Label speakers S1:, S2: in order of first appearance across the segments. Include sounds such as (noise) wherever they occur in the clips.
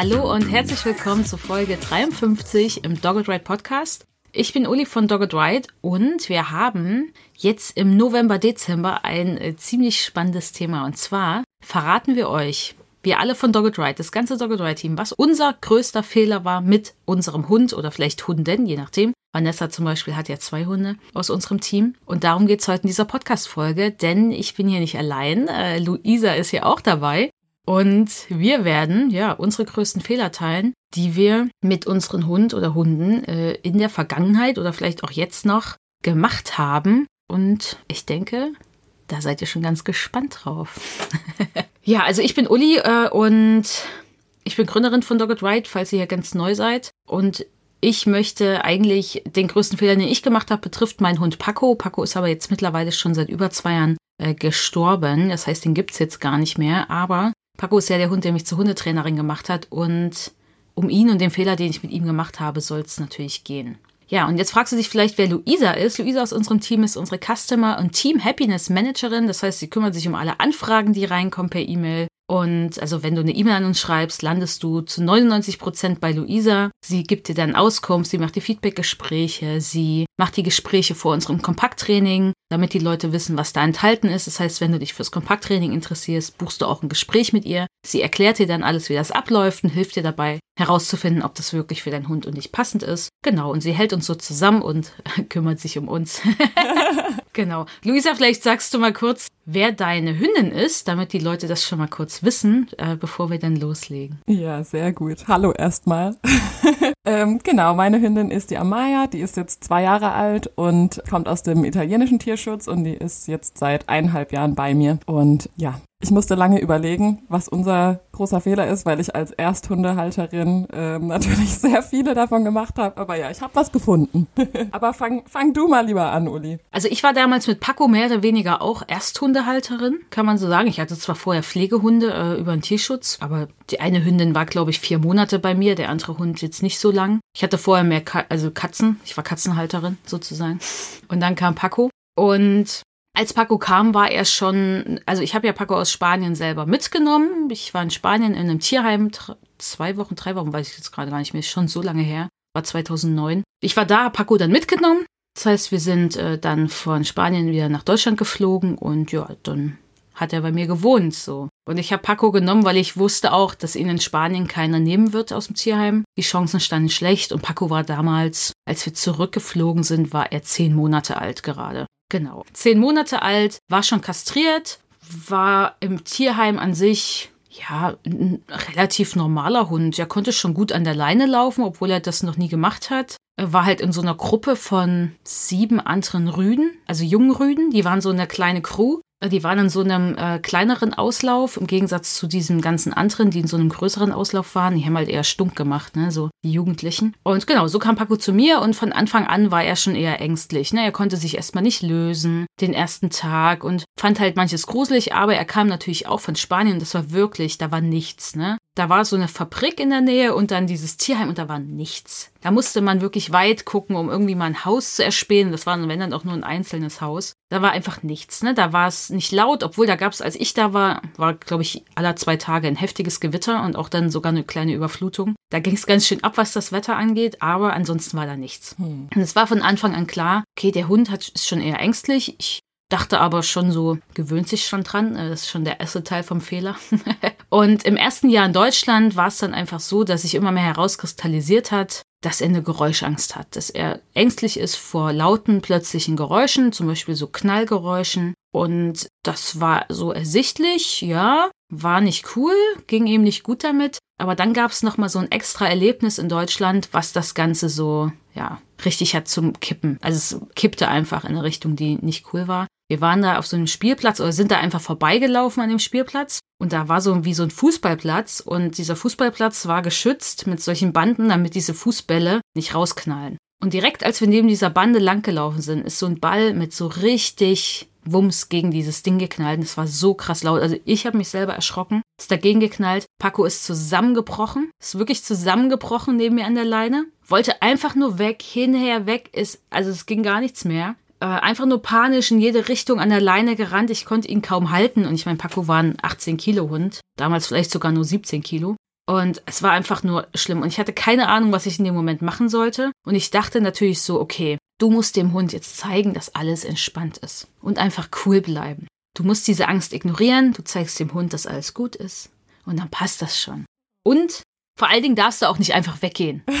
S1: Hallo und herzlich willkommen zu Folge 53 im Dogged Ride Podcast. Ich bin Uli von Dogged Ride und wir haben jetzt im November, Dezember ein äh, ziemlich spannendes Thema. Und zwar verraten wir euch, wir alle von Dogged Ride, das ganze Dogged Ride Team, was unser größter Fehler war mit unserem Hund oder vielleicht Hunden, je nachdem. Vanessa zum Beispiel hat ja zwei Hunde aus unserem Team. Und darum geht es heute in dieser Podcast-Folge, denn ich bin hier nicht allein. Äh, Luisa ist hier auch dabei. Und wir werden ja unsere größten Fehler teilen, die wir mit unseren Hund oder Hunden äh, in der Vergangenheit oder vielleicht auch jetzt noch gemacht haben. Und ich denke, da seid ihr schon ganz gespannt drauf. (laughs) ja, also ich bin Uli äh, und ich bin Gründerin von Dogged Ride, falls ihr hier ganz neu seid. Und ich möchte eigentlich den größten Fehler, den ich gemacht habe, betrifft meinen Hund Paco. Paco ist aber jetzt mittlerweile schon seit über zwei Jahren äh, gestorben. Das heißt, den gibt's jetzt gar nicht mehr. Aber Paco ist ja der Hund, der mich zur Hundetrainerin gemacht hat und um ihn und den Fehler, den ich mit ihm gemacht habe, soll es natürlich gehen. Ja, und jetzt fragst du dich vielleicht, wer Luisa ist. Luisa aus unserem Team ist unsere Customer und Team Happiness Managerin. Das heißt, sie kümmert sich um alle Anfragen, die reinkommen per E-Mail. Und also wenn du eine E-Mail an uns schreibst, landest du zu 99 Prozent bei Luisa. Sie gibt dir dann Auskunft, sie macht die Feedback-Gespräche, sie macht die Gespräche vor unserem Kompakttraining, damit die Leute wissen, was da enthalten ist. Das heißt, wenn du dich fürs Kompakttraining interessierst, buchst du auch ein Gespräch mit ihr. Sie erklärt dir dann alles, wie das abläuft und hilft dir dabei herauszufinden, ob das wirklich für deinen Hund und dich passend ist. Genau, und sie hält uns so zusammen und (laughs) kümmert sich um uns. (laughs) genau. Luisa, vielleicht sagst du mal kurz, wer deine Hündin ist, damit die Leute das schon mal kurz wissen, äh, bevor wir dann loslegen.
S2: Ja, sehr gut. Hallo erstmal. (laughs) ähm, genau, meine Hündin ist die Amaya, die ist jetzt zwei Jahre alt und kommt aus dem italienischen Tierschutz und die ist jetzt seit eineinhalb Jahren bei mir. Und ja, ich musste lange überlegen, was unser großer Fehler ist, weil ich als Ersthundehalterin ähm, (laughs) natürlich sehr viele davon gemacht habe. Aber ja, ich habe was gefunden. (laughs) aber fang, fang du mal lieber an, Uli.
S1: Also ich war damals mit Paco mehr oder weniger auch Ersthundehalterin, kann man so sagen. Ich hatte zwar vorher Pflegehunde äh, über den Tierschutz, aber die eine Hündin war, glaube ich, vier Monate bei mir, der andere Hund jetzt nicht so lang. Ich hatte vorher mehr Ka also Katzen. Ich war Katzenhalterin sozusagen. Und dann kam Paco. Und als Paco kam, war er schon, also ich habe ja Paco aus Spanien selber mitgenommen. Ich war in Spanien in einem Tierheim, zwei Wochen, drei Wochen, weiß ich jetzt gerade gar nicht mehr, ist schon so lange her, war 2009. Ich war da, Paco dann mitgenommen. Das heißt, wir sind äh, dann von Spanien wieder nach Deutschland geflogen und ja, dann hat er bei mir gewohnt so. Und ich habe Paco genommen, weil ich wusste auch, dass ihn in Spanien keiner nehmen wird aus dem Tierheim. Die Chancen standen schlecht und Paco war damals, als wir zurückgeflogen sind, war er zehn Monate alt gerade. Genau. Zehn Monate alt, war schon kastriert, war im Tierheim an sich ja, ein relativ normaler Hund. Er konnte schon gut an der Leine laufen, obwohl er das noch nie gemacht hat. War halt in so einer Gruppe von sieben anderen Rüden, also jungen Rüden. Die waren so eine kleine Crew. Die waren in so einem äh, kleineren Auslauf, im Gegensatz zu diesen ganzen anderen, die in so einem größeren Auslauf waren. Die haben halt eher stunk gemacht, ne, so die Jugendlichen. Und genau, so kam Paco zu mir und von Anfang an war er schon eher ängstlich. Ne? Er konnte sich erstmal nicht lösen, den ersten Tag und fand halt manches gruselig, aber er kam natürlich auch von Spanien. Das war wirklich, da war nichts, ne? Da war so eine Fabrik in der Nähe und dann dieses Tierheim und da war nichts. Da musste man wirklich weit gucken, um irgendwie mal ein Haus zu erspähen. Das war, wenn dann auch nur ein einzelnes Haus. Da war einfach nichts, ne? Da war es nicht laut, obwohl da gab es, als ich da war, war, glaube ich, aller zwei Tage ein heftiges Gewitter und auch dann sogar eine kleine Überflutung. Da ging es ganz schön ab, was das Wetter angeht, aber ansonsten war da nichts. Hm. Und es war von Anfang an klar, okay, der Hund hat, ist schon eher ängstlich. Ich dachte aber schon so, gewöhnt sich schon dran. Äh, das ist schon der erste Teil vom Fehler. (laughs) und im ersten Jahr in Deutschland war es dann einfach so, dass sich immer mehr herauskristallisiert hat, dass er eine Geräuschangst hat, dass er ängstlich ist vor lauten, plötzlichen Geräuschen, zum Beispiel so Knallgeräuschen. Und das war so ersichtlich, ja, war nicht cool, ging ihm nicht gut damit. Aber dann gab es nochmal so ein extra Erlebnis in Deutschland, was das Ganze so, ja, richtig hat zum Kippen. Also es kippte einfach in eine Richtung, die nicht cool war. Wir waren da auf so einem Spielplatz oder sind da einfach vorbeigelaufen an dem Spielplatz Und da war so wie so ein Fußballplatz und dieser Fußballplatz war geschützt mit solchen Banden, damit diese Fußbälle nicht rausknallen. Und direkt als wir neben dieser Bande langgelaufen sind, ist so ein Ball mit so richtig Wumms gegen dieses Ding geknallt. Und es war so krass laut. Also ich habe mich selber erschrocken, ist dagegen geknallt. Paco ist zusammengebrochen, ist wirklich zusammengebrochen neben mir an der Leine. Wollte einfach nur weg, hinher, weg, ist, also es ging gar nichts mehr. Äh, einfach nur panisch in jede Richtung an der Leine gerannt. Ich konnte ihn kaum halten. Und ich meine, Paco war ein 18 Kilo Hund. Damals vielleicht sogar nur 17 Kilo. Und es war einfach nur schlimm. Und ich hatte keine Ahnung, was ich in dem Moment machen sollte. Und ich dachte natürlich so, okay, du musst dem Hund jetzt zeigen, dass alles entspannt ist. Und einfach cool bleiben. Du musst diese Angst ignorieren. Du zeigst dem Hund, dass alles gut ist. Und dann passt das schon. Und vor allen Dingen darfst du auch nicht einfach weggehen. (laughs)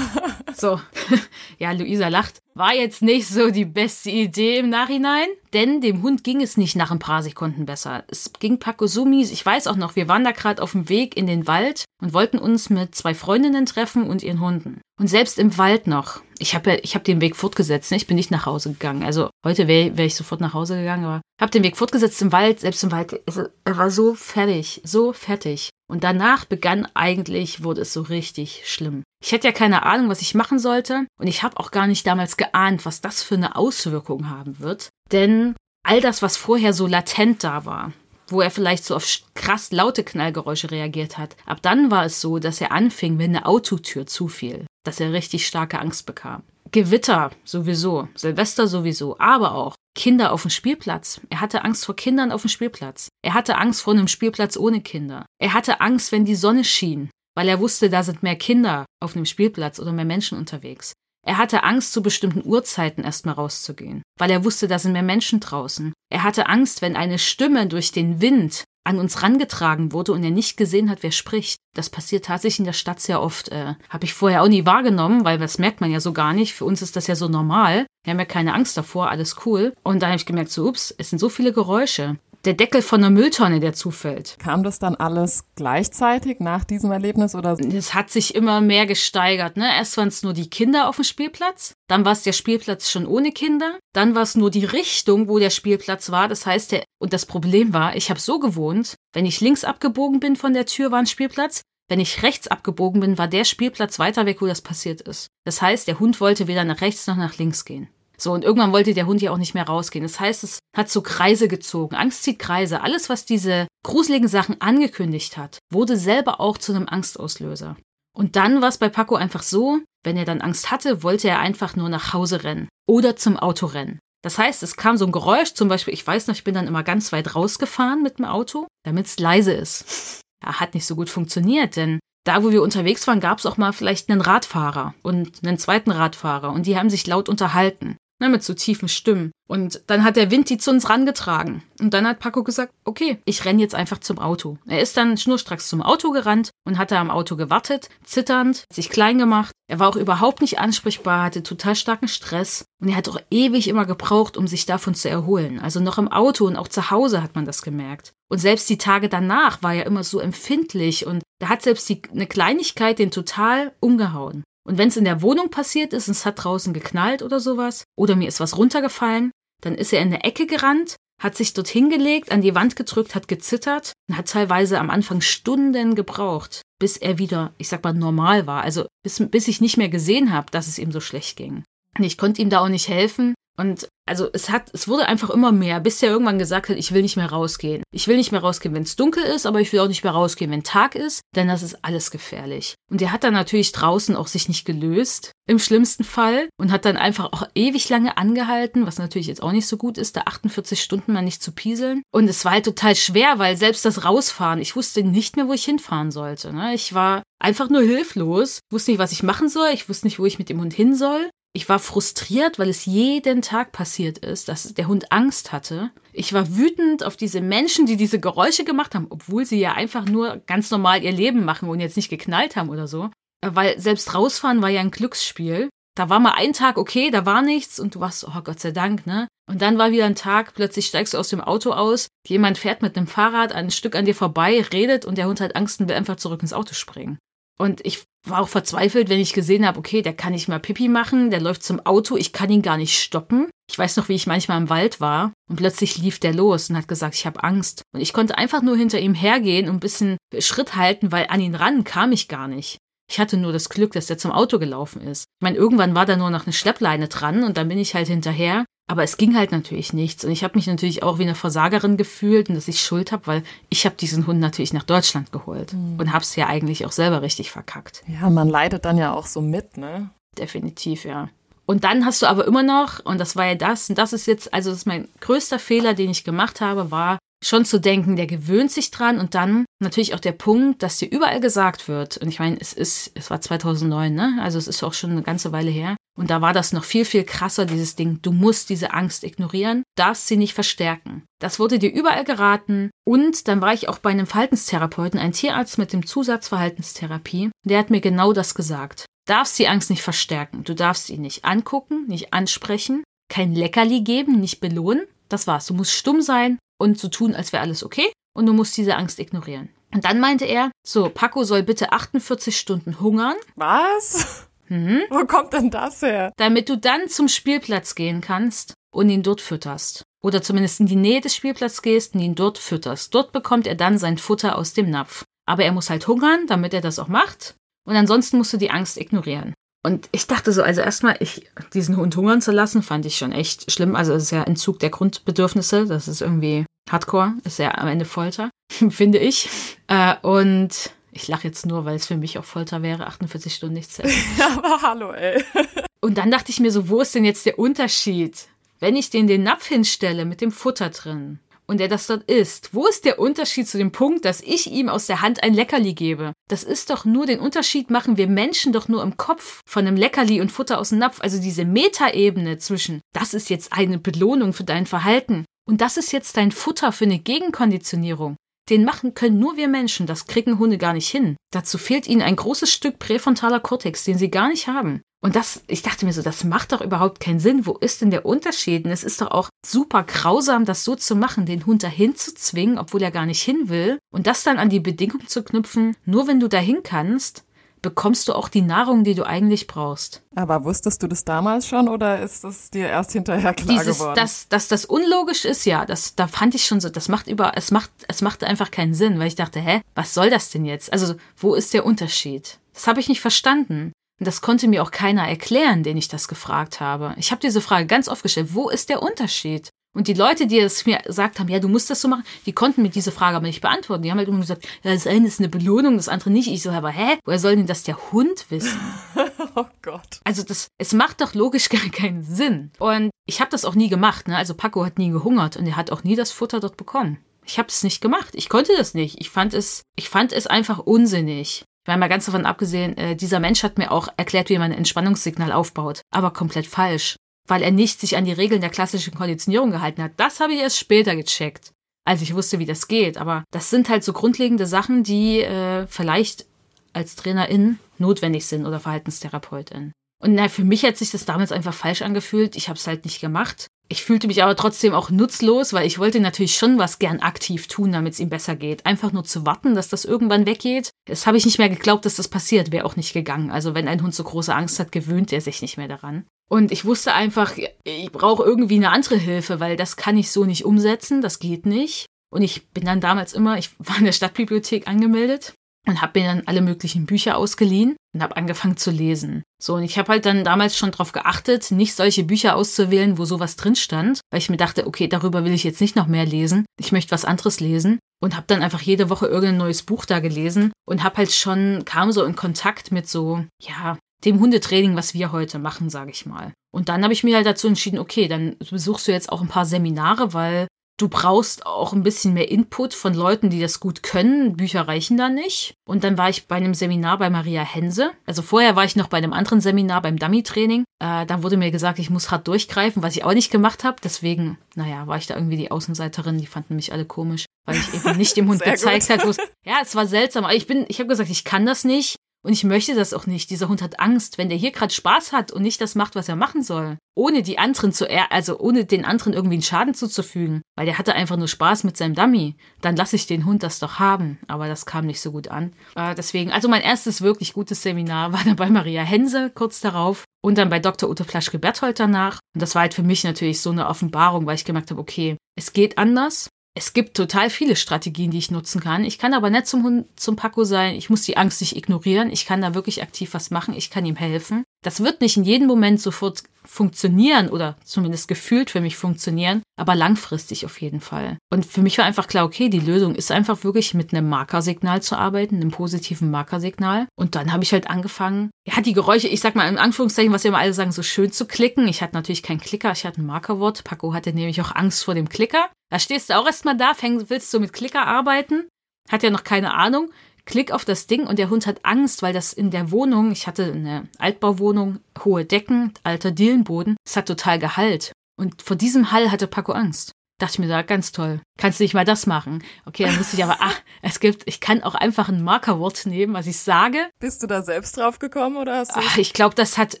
S1: So, (laughs) ja, Luisa lacht. War jetzt nicht so die beste Idee im Nachhinein, denn dem Hund ging es nicht nach ein paar Sekunden besser. Es ging Paco so mies. Ich weiß auch noch, wir waren da gerade auf dem Weg in den Wald und wollten uns mit zwei Freundinnen treffen und ihren Hunden. Und selbst im Wald noch. Ich habe ich habe den Weg fortgesetzt. Ne? Ich bin nicht nach Hause gegangen. Also heute wäre wär ich sofort nach Hause gegangen, aber habe den Weg fortgesetzt im Wald. Selbst im Wald, also, er war so fertig, so fertig. Und danach begann eigentlich, wurde es so richtig schlimm. Ich hätte ja keine Ahnung, was ich machen sollte. Und ich habe auch gar nicht damals geahnt, was das für eine Auswirkung haben wird. Denn all das, was vorher so latent da war, wo er vielleicht so auf krass laute Knallgeräusche reagiert hat, ab dann war es so, dass er anfing, wenn eine Autotür zufiel, dass er richtig starke Angst bekam. Gewitter sowieso, Silvester sowieso, aber auch Kinder auf dem Spielplatz. Er hatte Angst vor Kindern auf dem Spielplatz. Er hatte Angst vor einem Spielplatz ohne Kinder. Er hatte Angst, wenn die Sonne schien weil er wusste, da sind mehr Kinder auf einem Spielplatz oder mehr Menschen unterwegs. Er hatte Angst, zu bestimmten Uhrzeiten erstmal rauszugehen, weil er wusste, da sind mehr Menschen draußen. Er hatte Angst, wenn eine Stimme durch den Wind an uns rangetragen wurde und er nicht gesehen hat, wer spricht. Das passiert tatsächlich in der Stadt sehr oft. Äh, Habe ich vorher auch nie wahrgenommen, weil das merkt man ja so gar nicht. Für uns ist das ja so normal. Wir haben ja keine Angst davor, alles cool. Und da habe ich gemerkt, so, ups, es sind so viele Geräusche der Deckel von einer Mülltonne, der zufällt.
S2: Kam das dann alles gleichzeitig nach diesem Erlebnis oder?
S1: Es hat sich immer mehr gesteigert. Ne? Erst waren es nur die Kinder auf dem Spielplatz, dann war es der Spielplatz schon ohne Kinder, dann war es nur die Richtung, wo der Spielplatz war. Das heißt, der und das Problem war, ich habe so gewohnt, wenn ich links abgebogen bin von der Tür, war ein Spielplatz. Wenn ich rechts abgebogen bin, war der Spielplatz weiter weg, wo das passiert ist. Das heißt, der Hund wollte weder nach rechts noch nach links gehen. So, und irgendwann wollte der Hund ja auch nicht mehr rausgehen. Das heißt, es hat so Kreise gezogen. Angst zieht Kreise. Alles, was diese gruseligen Sachen angekündigt hat, wurde selber auch zu einem Angstauslöser. Und dann war es bei Paco einfach so, wenn er dann Angst hatte, wollte er einfach nur nach Hause rennen oder zum Auto rennen. Das heißt, es kam so ein Geräusch, zum Beispiel, ich weiß noch, ich bin dann immer ganz weit rausgefahren mit dem Auto, damit es leise ist. Ja, hat nicht so gut funktioniert, denn da, wo wir unterwegs waren, gab es auch mal vielleicht einen Radfahrer und einen zweiten Radfahrer und die haben sich laut unterhalten ne, mit so tiefen Stimmen. Und dann hat der Wind die zu uns rangetragen. Und dann hat Paco gesagt, okay, ich renn jetzt einfach zum Auto. Er ist dann schnurstracks zum Auto gerannt und hat da am Auto gewartet, zitternd, sich klein gemacht. Er war auch überhaupt nicht ansprechbar, hatte total starken Stress. Und er hat auch ewig immer gebraucht, um sich davon zu erholen. Also noch im Auto und auch zu Hause hat man das gemerkt. Und selbst die Tage danach war er immer so empfindlich und da hat selbst die, eine Kleinigkeit den total umgehauen. Und wenn es in der Wohnung passiert ist und es hat draußen geknallt oder sowas, oder mir ist was runtergefallen, dann ist er in der Ecke gerannt, hat sich dort hingelegt, an die Wand gedrückt, hat gezittert und hat teilweise am Anfang Stunden gebraucht, bis er wieder, ich sag mal, normal war. Also bis, bis ich nicht mehr gesehen habe, dass es ihm so schlecht ging. Und ich konnte ihm da auch nicht helfen. Und also es hat, es wurde einfach immer mehr, bis er irgendwann gesagt hat, ich will nicht mehr rausgehen. Ich will nicht mehr rausgehen, wenn es dunkel ist, aber ich will auch nicht mehr rausgehen, wenn Tag ist, denn das ist alles gefährlich. Und er hat dann natürlich draußen auch sich nicht gelöst, im schlimmsten Fall, und hat dann einfach auch ewig lange angehalten, was natürlich jetzt auch nicht so gut ist, da 48 Stunden mal nicht zu pieseln. Und es war halt total schwer, weil selbst das Rausfahren, ich wusste nicht mehr, wo ich hinfahren sollte. Ne? Ich war einfach nur hilflos, wusste nicht, was ich machen soll, ich wusste nicht, wo ich mit dem Hund hin soll. Ich war frustriert, weil es jeden Tag passiert ist, dass der Hund Angst hatte. Ich war wütend auf diese Menschen, die diese Geräusche gemacht haben, obwohl sie ja einfach nur ganz normal ihr Leben machen und jetzt nicht geknallt haben oder so. Weil selbst rausfahren war ja ein Glücksspiel. Da war mal ein Tag okay, da war nichts und du warst, oh Gott sei Dank, ne? Und dann war wieder ein Tag, plötzlich steigst du aus dem Auto aus, jemand fährt mit einem Fahrrad ein Stück an dir vorbei, redet und der Hund hat Angst und will einfach zurück ins Auto springen. Und ich war auch verzweifelt, wenn ich gesehen habe, okay, der kann nicht mal Pipi machen, der läuft zum Auto, ich kann ihn gar nicht stoppen. Ich weiß noch, wie ich manchmal im Wald war Und plötzlich lief der los und hat gesagt, ich habe Angst. Und ich konnte einfach nur hinter ihm hergehen und ein bisschen Schritt halten, weil an ihn ran kam ich gar nicht. Ich hatte nur das Glück, dass der zum Auto gelaufen ist. Ich meine, irgendwann war da nur noch eine Schleppleine dran und dann bin ich halt hinterher. Aber es ging halt natürlich nichts. Und ich habe mich natürlich auch wie eine Versagerin gefühlt und dass ich Schuld habe, weil ich habe diesen Hund natürlich nach Deutschland geholt mhm. und habe es ja eigentlich auch selber richtig verkackt.
S2: Ja, man leidet dann ja auch so mit, ne?
S1: Definitiv, ja. Und dann hast du aber immer noch, und das war ja das, und das ist jetzt, also das ist mein größter Fehler, den ich gemacht habe, war schon zu denken, der gewöhnt sich dran und dann natürlich auch der Punkt, dass dir überall gesagt wird, und ich meine, es ist, es war 2009, ne? Also es ist auch schon eine ganze Weile her. Und da war das noch viel, viel krasser, dieses Ding. Du musst diese Angst ignorieren, darfst sie nicht verstärken. Das wurde dir überall geraten. Und dann war ich auch bei einem Verhaltenstherapeuten, ein Tierarzt mit dem Zusatz Verhaltenstherapie. Der hat mir genau das gesagt darfst die Angst nicht verstärken. Du darfst sie nicht angucken, nicht ansprechen, kein Leckerli geben, nicht belohnen. Das war's. Du musst stumm sein und so tun, als wäre alles okay. Und du musst diese Angst ignorieren. Und dann meinte er, so, Paco soll bitte 48 Stunden hungern.
S2: Was? Mhm. Wo kommt denn das her?
S1: Damit du dann zum Spielplatz gehen kannst und ihn dort fütterst. Oder zumindest in die Nähe des Spielplatzes gehst und ihn dort fütterst. Dort bekommt er dann sein Futter aus dem Napf. Aber er muss halt hungern, damit er das auch macht. Und ansonsten musst du die Angst ignorieren. Und ich dachte so, also erstmal, ich, diesen Hund hungern zu lassen, fand ich schon echt schlimm. Also es ist ja Entzug der Grundbedürfnisse. Das ist irgendwie Hardcore, ist ja am Ende Folter, (laughs) finde ich. Äh, und ich lache jetzt nur, weil es für mich auch Folter wäre, 48 Stunden nichts zu essen. (laughs)
S2: Aber hallo, ey. (laughs)
S1: Und dann dachte ich mir so, wo ist denn jetzt der Unterschied? Wenn ich den den Napf hinstelle mit dem Futter drin und er das dort isst. Wo ist der Unterschied zu dem Punkt, dass ich ihm aus der Hand ein Leckerli gebe? Das ist doch nur, den Unterschied machen wir Menschen doch nur im Kopf von einem Leckerli und Futter aus dem Napf. Also diese Metaebene zwischen, das ist jetzt eine Belohnung für dein Verhalten und das ist jetzt dein Futter für eine Gegenkonditionierung. Den machen können nur wir Menschen, das kriegen Hunde gar nicht hin. Dazu fehlt ihnen ein großes Stück präfrontaler Kortex, den sie gar nicht haben. Und das, ich dachte mir so, das macht doch überhaupt keinen Sinn. Wo ist denn der Unterschied? Und es ist doch auch super grausam, das so zu machen, den Hund dahin zu zwingen, obwohl er gar nicht hin will. Und das dann an die Bedingung zu knüpfen, nur wenn du dahin kannst, bekommst du auch die Nahrung, die du eigentlich brauchst.
S2: Aber wusstest du das damals schon oder ist das dir erst hinterher klar Dieses, geworden?
S1: Dass, dass das unlogisch ist, ja, das, da fand ich schon so, das macht über, es macht, es macht einfach keinen Sinn, weil ich dachte, hä, was soll das denn jetzt? Also, wo ist der Unterschied? Das habe ich nicht verstanden. Und das konnte mir auch keiner erklären, den ich das gefragt habe. Ich habe diese Frage ganz oft gestellt, wo ist der Unterschied? Und die Leute, die es mir gesagt haben, ja, du musst das so machen, die konnten mir diese Frage aber nicht beantworten. Die haben halt immer gesagt, ja, das eine ist eine Belohnung, das andere nicht. Ich so, aber hä? Woher soll denn das der Hund wissen? (laughs)
S2: oh Gott.
S1: Also das, es macht doch logisch (laughs) gar keinen Sinn. Und ich habe das auch nie gemacht. Ne? Also Paco hat nie gehungert und er hat auch nie das Futter dort bekommen. Ich habe es nicht gemacht. Ich konnte das nicht. Ich fand es, ich fand es einfach unsinnig. Weil mal ganz davon abgesehen, äh, dieser Mensch hat mir auch erklärt, wie man ein Entspannungssignal aufbaut. Aber komplett falsch. Weil er nicht sich an die Regeln der klassischen Konditionierung gehalten hat. Das habe ich erst später gecheckt. Als ich wusste, wie das geht. Aber das sind halt so grundlegende Sachen, die äh, vielleicht als Trainerin notwendig sind oder Verhaltenstherapeutin. Und na, für mich hat sich das damals einfach falsch angefühlt. Ich habe es halt nicht gemacht. Ich fühlte mich aber trotzdem auch nutzlos, weil ich wollte natürlich schon was gern aktiv tun, damit es ihm besser geht. Einfach nur zu warten, dass das irgendwann weggeht. Das habe ich nicht mehr geglaubt, dass das passiert. Wäre auch nicht gegangen. Also wenn ein Hund so große Angst hat, gewöhnt er sich nicht mehr daran. Und ich wusste einfach, ich brauche irgendwie eine andere Hilfe, weil das kann ich so nicht umsetzen. Das geht nicht. Und ich bin dann damals immer, ich war in der Stadtbibliothek angemeldet und habe mir dann alle möglichen Bücher ausgeliehen und habe angefangen zu lesen. So, und ich habe halt dann damals schon darauf geachtet, nicht solche Bücher auszuwählen, wo sowas drin stand, weil ich mir dachte, okay, darüber will ich jetzt nicht noch mehr lesen. Ich möchte was anderes lesen und habe dann einfach jede Woche irgendein neues Buch da gelesen und habe halt schon kam so in Kontakt mit so, ja, dem Hundetraining, was wir heute machen, sage ich mal. Und dann habe ich mir halt dazu entschieden, okay, dann besuchst du jetzt auch ein paar Seminare, weil Du brauchst auch ein bisschen mehr Input von Leuten, die das gut können. Bücher reichen da nicht. Und dann war ich bei einem Seminar bei Maria Hense. Also vorher war ich noch bei einem anderen Seminar beim Dummy-Training. Äh, da wurde mir gesagt, ich muss hart durchgreifen, was ich auch nicht gemacht habe. Deswegen, naja, war ich da irgendwie die Außenseiterin. Die fanden mich alle komisch, weil ich eben nicht dem Hund (laughs) gezeigt habe. Ja, es war seltsam. Aber ich bin, ich habe gesagt, ich kann das nicht. Und ich möchte das auch nicht. Dieser Hund hat Angst, wenn der hier gerade Spaß hat und nicht das macht, was er machen soll. Ohne die anderen zu, also ohne den anderen irgendwie einen Schaden zuzufügen. Weil der hatte einfach nur Spaß mit seinem Dummy. Dann lasse ich den Hund das doch haben. Aber das kam nicht so gut an. Äh, deswegen, also mein erstes wirklich gutes Seminar (laughs) war dann bei Maria Hense kurz darauf. und dann bei Dr. Ute Plaschke-Berthold danach. Und das war halt für mich natürlich so eine Offenbarung, weil ich gemerkt habe, okay, es geht anders. Es gibt total viele Strategien, die ich nutzen kann. Ich kann aber nicht zum Hund, zum Paco sein. Ich muss die Angst nicht ignorieren. Ich kann da wirklich aktiv was machen. Ich kann ihm helfen. Das wird nicht in jedem Moment sofort funktionieren oder zumindest gefühlt für mich funktionieren, aber langfristig auf jeden Fall. Und für mich war einfach klar, okay, die Lösung ist einfach wirklich mit einem Markersignal zu arbeiten, einem positiven Markersignal. Und dann habe ich halt angefangen, ja, die Geräusche, ich sag mal in Anführungszeichen, was wir immer alle sagen, so schön zu klicken. Ich hatte natürlich keinen Klicker, ich hatte ein Markerwort. Paco hatte nämlich auch Angst vor dem Klicker. Da stehst du auch erstmal da, fängst, willst du mit Klicker arbeiten? Hat ja noch keine Ahnung. Klick auf das Ding und der Hund hat Angst, weil das in der Wohnung, ich hatte eine Altbauwohnung, hohe Decken, alter Dielenboden, es hat total Gehalt. Und vor diesem Hall hatte Paco Angst. Dachte ich mir da, ganz toll. Kannst du nicht mal das machen? Okay, dann wusste ich aber, ach, (laughs) es gibt, ich kann auch einfach ein Markerwort nehmen, was ich sage.
S2: Bist du da selbst drauf gekommen oder hast du?
S1: Ach, ich glaube, das hat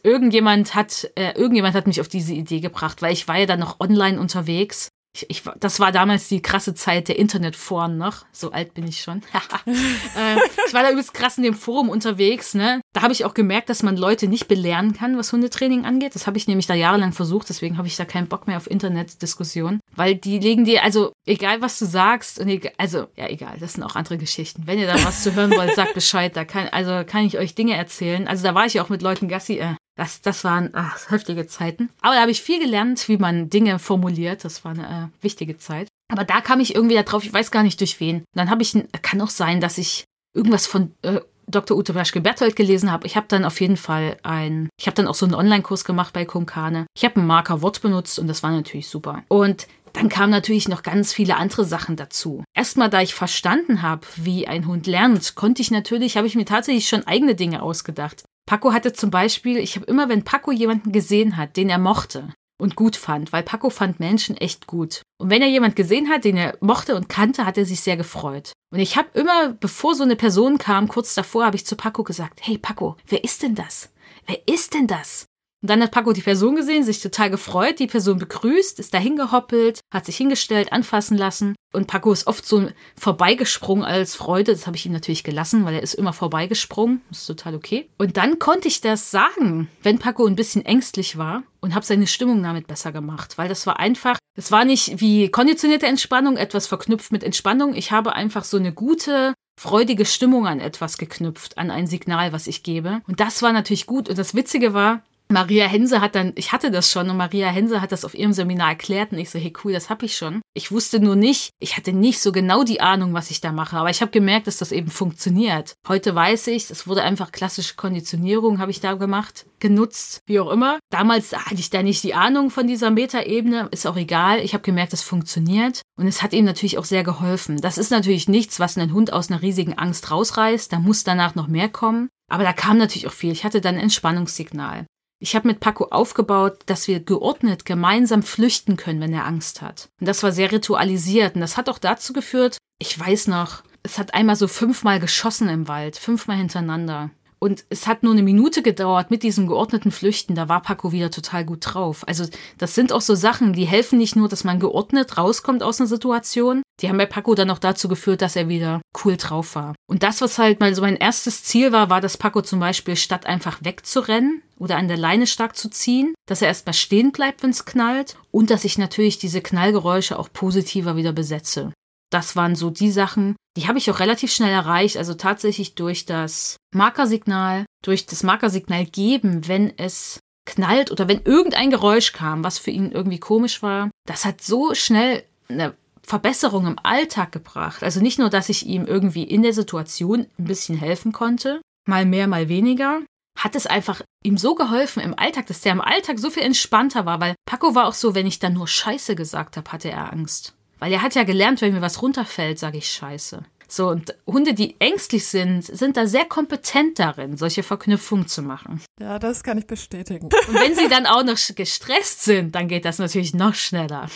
S1: irgendjemand hat, äh, irgendjemand hat mich auf diese Idee gebracht, weil ich war ja dann noch online unterwegs ich, ich, das war damals die krasse Zeit der Internetforen noch. So alt bin ich schon. (laughs) äh, ich war da übelst krass in dem Forum unterwegs. Ne? Da habe ich auch gemerkt, dass man Leute nicht belehren kann, was Hundetraining angeht. Das habe ich nämlich da jahrelang versucht. Deswegen habe ich da keinen Bock mehr auf Internetdiskussionen. Weil die legen dir, also egal was du sagst, und egal, also ja egal, das sind auch andere Geschichten. Wenn ihr da was zu hören wollt, sagt Bescheid. Da kann, also kann ich euch Dinge erzählen. Also da war ich ja auch mit Leuten Gassi. Äh, das, das waren ach, heftige Zeiten. Aber da habe ich viel gelernt, wie man Dinge formuliert. Das war eine äh, wichtige Zeit. Aber da kam ich irgendwie darauf, ich weiß gar nicht durch wen. Und dann habe ich, kann auch sein, dass ich irgendwas von äh, Dr. Ute Blaschke-Berthold gelesen habe. Ich habe dann auf jeden Fall ein, ich habe dann auch so einen Online-Kurs gemacht bei Kunkane. Ich habe ein Markerwort benutzt und das war natürlich super. Und dann kamen natürlich noch ganz viele andere Sachen dazu. Erstmal, da ich verstanden habe, wie ein Hund lernt, konnte ich natürlich, habe ich mir tatsächlich schon eigene Dinge ausgedacht. Paco hatte zum Beispiel, ich habe immer, wenn Paco jemanden gesehen hat, den er mochte und gut fand, weil Paco fand Menschen echt gut. Und wenn er jemanden gesehen hat, den er mochte und kannte, hat er sich sehr gefreut. Und ich habe immer, bevor so eine Person kam, kurz davor, habe ich zu Paco gesagt, hey Paco, wer ist denn das? Wer ist denn das? Und dann hat Paco die Person gesehen, sich total gefreut, die Person begrüßt, ist dahin gehoppelt, hat sich hingestellt, anfassen lassen. Und Paco ist oft so vorbeigesprungen als Freude. Das habe ich ihm natürlich gelassen, weil er ist immer vorbeigesprungen. Das ist total okay. Und dann konnte ich das sagen, wenn Paco ein bisschen ängstlich war und habe seine Stimmung damit besser gemacht, weil das war einfach, es war nicht wie konditionierte Entspannung, etwas verknüpft mit Entspannung. Ich habe einfach so eine gute, freudige Stimmung an etwas geknüpft, an ein Signal, was ich gebe. Und das war natürlich gut. Und das Witzige war, Maria Hense hat dann, ich hatte das schon und Maria Hense hat das auf ihrem Seminar erklärt und ich so, hey cool, das habe ich schon. Ich wusste nur nicht, ich hatte nicht so genau die Ahnung, was ich da mache, aber ich habe gemerkt, dass das eben funktioniert. Heute weiß ich, es wurde einfach klassische Konditionierung, habe ich da gemacht, genutzt, wie auch immer. Damals hatte ich da nicht die Ahnung von dieser Metaebene, ist auch egal. Ich habe gemerkt, es funktioniert und es hat ihm natürlich auch sehr geholfen. Das ist natürlich nichts, was einen Hund aus einer riesigen Angst rausreißt, da muss danach noch mehr kommen. Aber da kam natürlich auch viel. Ich hatte dann ein Entspannungssignal. Ich habe mit Paco aufgebaut, dass wir geordnet gemeinsam flüchten können, wenn er Angst hat. Und das war sehr ritualisiert. Und das hat auch dazu geführt, ich weiß noch, es hat einmal so fünfmal geschossen im Wald, fünfmal hintereinander. Und es hat nur eine Minute gedauert mit diesem geordneten Flüchten. Da war Paco wieder total gut drauf. Also das sind auch so Sachen, die helfen nicht nur, dass man geordnet rauskommt aus einer Situation. Die haben bei Paco dann auch dazu geführt, dass er wieder cool drauf war. Und das, was halt mal so mein erstes Ziel war, war, dass Paco zum Beispiel statt einfach wegzurennen oder an der Leine stark zu ziehen, dass er erstmal stehen bleibt, wenn es knallt und dass ich natürlich diese Knallgeräusche auch positiver wieder besetze. Das waren so die Sachen, die habe ich auch relativ schnell erreicht. Also tatsächlich durch das Markersignal, durch das Markersignal geben, wenn es knallt oder wenn irgendein Geräusch kam, was für ihn irgendwie komisch war. Das hat so schnell eine Verbesserung im Alltag gebracht. Also nicht nur, dass ich ihm irgendwie in der Situation ein bisschen helfen konnte, mal mehr, mal weniger, hat es einfach ihm so geholfen im Alltag, dass der im Alltag so viel entspannter war, weil Paco war auch so, wenn ich dann nur Scheiße gesagt habe, hatte er Angst. Weil er hat ja gelernt, wenn mir was runterfällt, sage ich Scheiße. So, und Hunde, die ängstlich sind, sind da sehr kompetent darin, solche Verknüpfungen zu machen.
S2: Ja, das kann ich bestätigen.
S1: Und wenn sie (laughs) dann auch noch gestresst sind, dann geht das natürlich noch schneller.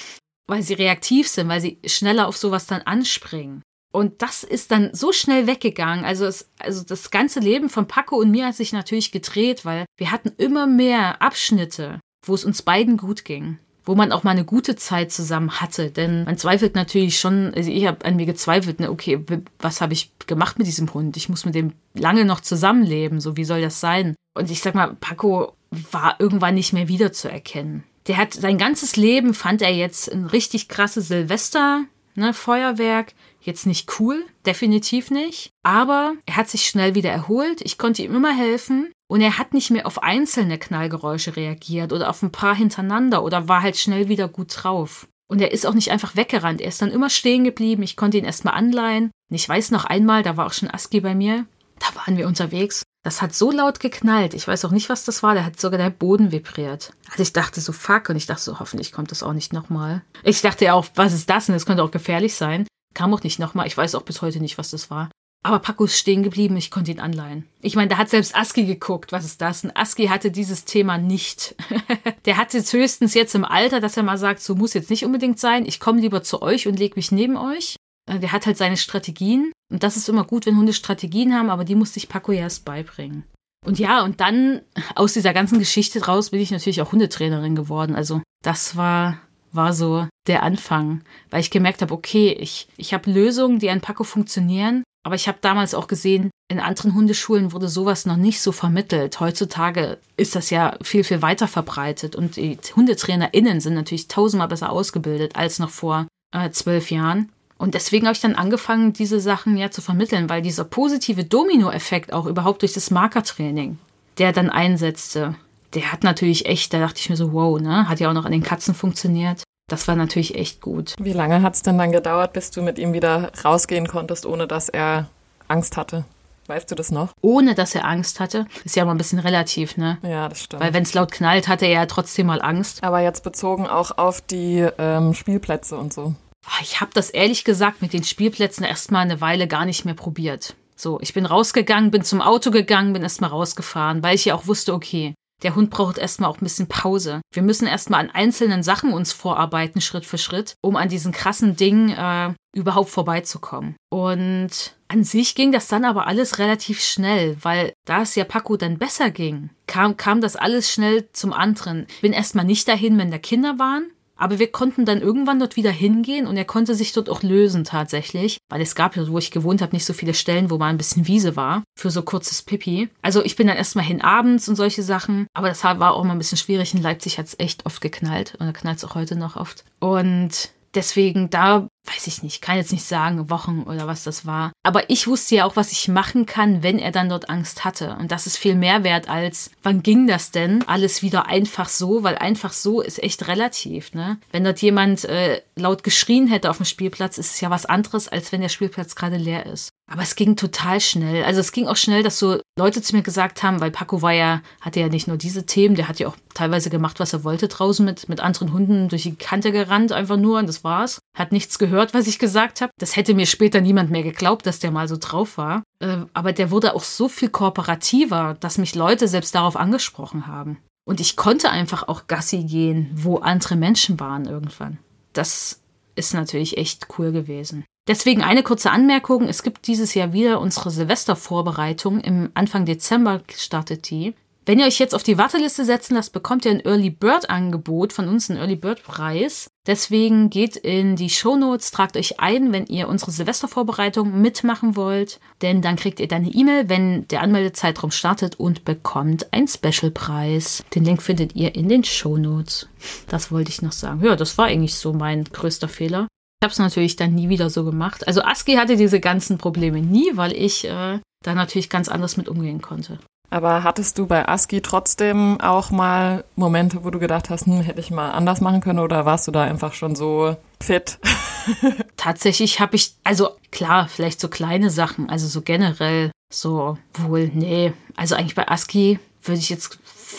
S1: Weil sie reaktiv sind, weil sie schneller auf sowas dann anspringen. Und das ist dann so schnell weggegangen. Also, es, also das ganze Leben von Paco und mir hat sich natürlich gedreht, weil wir hatten immer mehr Abschnitte, wo es uns beiden gut ging wo man auch mal eine gute Zeit zusammen hatte. Denn man zweifelt natürlich schon, also ich habe an mir gezweifelt, ne, okay, was habe ich gemacht mit diesem Hund? Ich muss mit dem lange noch zusammenleben, so wie soll das sein? Und ich sag mal, Paco war irgendwann nicht mehr wiederzuerkennen. Der hat sein ganzes Leben fand er jetzt ein richtig krasses Silvester, ne, Feuerwerk. Jetzt nicht cool, definitiv nicht. Aber er hat sich schnell wieder erholt. Ich konnte ihm immer helfen. Und er hat nicht mehr auf einzelne Knallgeräusche reagiert oder auf ein paar hintereinander oder war halt schnell wieder gut drauf. Und er ist auch nicht einfach weggerannt. Er ist dann immer stehen geblieben. Ich konnte ihn erstmal anleihen. Und ich weiß noch einmal, da war auch schon Aski bei mir. Da waren wir unterwegs. Das hat so laut geknallt. Ich weiß auch nicht, was das war. Da hat sogar der Boden vibriert. Also ich dachte so, fuck. Und ich dachte so, hoffentlich kommt das auch nicht nochmal. Ich dachte ja auch, was ist das? Und das könnte auch gefährlich sein. Kam auch nicht nochmal. Ich weiß auch bis heute nicht, was das war. Aber Paco ist stehen geblieben, ich konnte ihn anleihen. Ich meine, da hat selbst Aski geguckt, was ist das? Und Aski hatte dieses Thema nicht. (laughs) der hat jetzt höchstens jetzt im Alter, dass er mal sagt, so muss jetzt nicht unbedingt sein, ich komme lieber zu euch und lege mich neben euch. Äh, der hat halt seine Strategien. Und das ist immer gut, wenn Hunde Strategien haben, aber die musste ich Paco erst beibringen. Und ja, und dann aus dieser ganzen Geschichte draus bin ich natürlich auch Hundetrainerin geworden. Also das war, war so der Anfang, weil ich gemerkt habe, okay, ich, ich habe Lösungen, die an Paco funktionieren. Aber ich habe damals auch gesehen, in anderen Hundeschulen wurde sowas noch nicht so vermittelt. Heutzutage ist das ja viel, viel weiter verbreitet und die HundetrainerInnen sind natürlich tausendmal besser ausgebildet als noch vor äh, zwölf Jahren. Und deswegen habe ich dann angefangen, diese Sachen ja zu vermitteln, weil dieser positive Domino-Effekt auch überhaupt durch das Markertraining, der dann einsetzte, der hat natürlich echt, da dachte ich mir so, wow, ne? Hat ja auch noch an den Katzen funktioniert. Das war natürlich echt gut.
S2: Wie lange hat es denn dann gedauert, bis du mit ihm wieder rausgehen konntest, ohne dass er Angst hatte? Weißt du das noch?
S1: Ohne dass er Angst hatte. Ist ja mal ein bisschen relativ, ne?
S2: Ja, das stimmt.
S1: Weil wenn es laut knallt, hatte er ja trotzdem mal Angst.
S2: Aber jetzt bezogen auch auf die ähm, Spielplätze und so.
S1: Ah, ich habe das ehrlich gesagt mit den Spielplätzen erstmal eine Weile gar nicht mehr probiert. So, ich bin rausgegangen, bin zum Auto gegangen, bin erstmal rausgefahren, weil ich ja auch wusste, okay, der Hund braucht erstmal auch ein bisschen Pause. Wir müssen erstmal an einzelnen Sachen uns vorarbeiten, Schritt für Schritt, um an diesen krassen Dingen äh, überhaupt vorbeizukommen. Und an sich ging das dann aber alles relativ schnell, weil da es ja Paco dann besser ging, kam, kam das alles schnell zum anderen. Bin erstmal nicht dahin, wenn da Kinder waren. Aber wir konnten dann irgendwann dort wieder hingehen und er konnte sich dort auch lösen tatsächlich, weil es gab ja, wo ich gewohnt habe, nicht so viele Stellen, wo mal ein bisschen Wiese war für so kurzes Pipi. Also ich bin dann erstmal hin abends und solche Sachen, aber das war auch mal ein bisschen schwierig. In Leipzig hat es echt oft geknallt und da knallt es auch heute noch oft. Und deswegen da weiß ich nicht, kann jetzt nicht sagen, Wochen oder was das war. Aber ich wusste ja auch, was ich machen kann, wenn er dann dort Angst hatte. Und das ist viel mehr wert als, wann ging das denn? Alles wieder einfach so, weil einfach so ist echt relativ, ne? Wenn dort jemand äh, laut geschrien hätte auf dem Spielplatz, ist es ja was anderes, als wenn der Spielplatz gerade leer ist. Aber es ging total schnell. Also es ging auch schnell, dass so Leute zu mir gesagt haben, weil Paco war ja, hatte ja nicht nur diese Themen, der hat ja auch teilweise gemacht, was er wollte draußen mit, mit anderen Hunden durch die Kante gerannt, einfach nur und das war's. Hat nichts gehört was ich gesagt habe. Das hätte mir später niemand mehr geglaubt, dass der mal so drauf war. Äh, aber der wurde auch so viel kooperativer, dass mich Leute selbst darauf angesprochen haben. Und ich konnte einfach auch Gassi gehen, wo andere Menschen waren irgendwann. Das ist natürlich echt cool gewesen. Deswegen eine kurze Anmerkung. Es gibt dieses Jahr wieder unsere Silvestervorbereitung. Im Anfang Dezember startet die. Wenn ihr euch jetzt auf die Warteliste setzen lasst, bekommt ihr ein Early Bird Angebot von uns, einen Early Bird Preis. Deswegen geht in die Show Notes, tragt euch ein, wenn ihr unsere Silvestervorbereitung mitmachen wollt, denn dann kriegt ihr dann eine E-Mail, wenn der Anmeldezeitraum startet und bekommt einen Special Preis. Den Link findet ihr in den Show Notes. Das wollte ich noch sagen. Ja, das war eigentlich so mein größter Fehler. Ich habe es natürlich dann nie wieder so gemacht. Also Aski hatte diese ganzen Probleme nie, weil ich äh, da natürlich ganz anders mit umgehen konnte.
S2: Aber hattest du bei ASCII trotzdem auch mal Momente, wo du gedacht hast, hm, hätte ich mal anders machen können oder warst du da einfach schon so fit? (laughs)
S1: Tatsächlich habe ich, also klar, vielleicht so kleine Sachen, also so generell so wohl, nee. Also eigentlich bei ASCII würde ich jetzt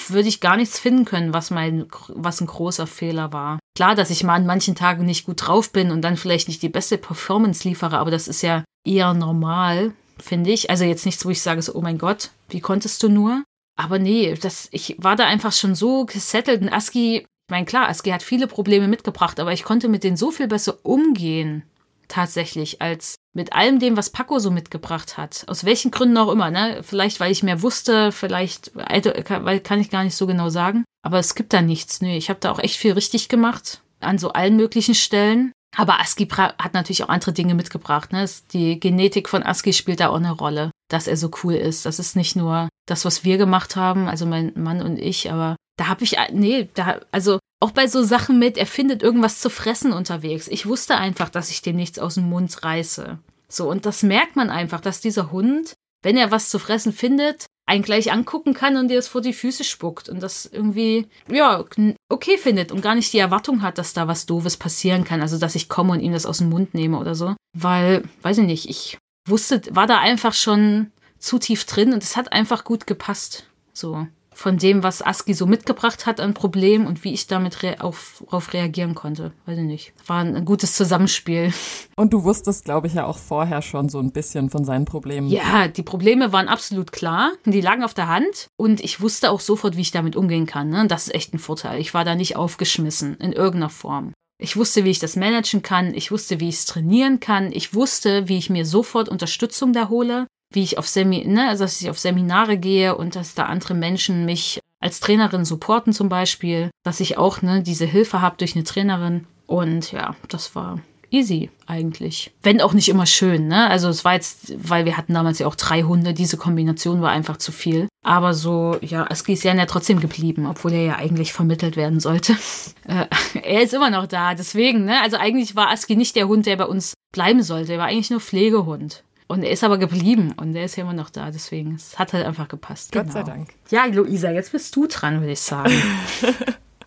S1: würde ich gar nichts finden können, was mein was ein großer Fehler war. Klar, dass ich mal an manchen Tagen nicht gut drauf bin und dann vielleicht nicht die beste Performance liefere, aber das ist ja eher normal finde ich. Also jetzt nichts, wo ich sage so, oh mein Gott, wie konntest du nur? Aber nee, das, ich war da einfach schon so gesettelt. Und Aski, ich meine, klar, Aski hat viele Probleme mitgebracht, aber ich konnte mit denen so viel besser umgehen, tatsächlich, als mit allem dem, was Paco so mitgebracht hat. Aus welchen Gründen auch immer, ne? Vielleicht, weil ich mehr wusste, vielleicht, weil kann ich gar nicht so genau sagen. Aber es gibt da nichts. Nee, ich habe da auch echt viel richtig gemacht. An so allen möglichen Stellen. Aber Aski hat natürlich auch andere Dinge mitgebracht. Ne? Die Genetik von Aski spielt da auch eine Rolle, dass er so cool ist. Das ist nicht nur das, was wir gemacht haben, also mein Mann und ich, aber da habe ich, nee, da, also auch bei so Sachen mit, er findet irgendwas zu fressen unterwegs. Ich wusste einfach, dass ich dem nichts aus dem Mund reiße. So, und das merkt man einfach, dass dieser Hund, wenn er was zu fressen findet, einen gleich angucken kann und dir es vor die Füße spuckt und das irgendwie, ja, okay findet und gar nicht die Erwartung hat, dass da was Doofes passieren kann. Also, dass ich komme und ihm das aus dem Mund nehme oder so. Weil, weiß ich nicht, ich wusste, war da einfach schon zu tief drin und es hat einfach gut gepasst. So von dem, was Aski so mitgebracht hat an Problemen und wie ich damit rea auf, auf reagieren konnte. Weiß ich nicht. War ein, ein gutes Zusammenspiel.
S2: Und du wusstest, glaube ich, ja auch vorher schon so ein bisschen von seinen Problemen.
S1: Ja, die Probleme waren absolut klar. Die lagen auf der Hand. Und ich wusste auch sofort, wie ich damit umgehen kann. Ne? Das ist echt ein Vorteil. Ich war da nicht aufgeschmissen in irgendeiner Form. Ich wusste, wie ich das managen kann. Ich wusste, wie ich es trainieren kann. Ich wusste, wie ich mir sofort Unterstützung da hole wie ich auf Semi ne, also dass ich auf Seminare gehe und dass da andere Menschen mich als Trainerin supporten zum Beispiel, dass ich auch ne, diese Hilfe habe durch eine Trainerin. Und ja, das war easy eigentlich. Wenn auch nicht immer schön, ne? Also es war jetzt, weil wir hatten damals ja auch drei Hunde, diese Kombination war einfach zu viel. Aber so, ja, Aski ist ja, trotzdem geblieben, obwohl er ja eigentlich vermittelt werden sollte. (laughs) Äh, er ist immer noch da, deswegen, ne? Also eigentlich war Aski nicht der Hund, der bei uns bleiben sollte. Er war eigentlich nur Pflegehund. Und er ist aber geblieben und er ist ja immer noch da, deswegen. Es hat halt einfach gepasst.
S2: Gott genau. sei Dank.
S1: Ja, Luisa, jetzt bist du dran, würde ich sagen.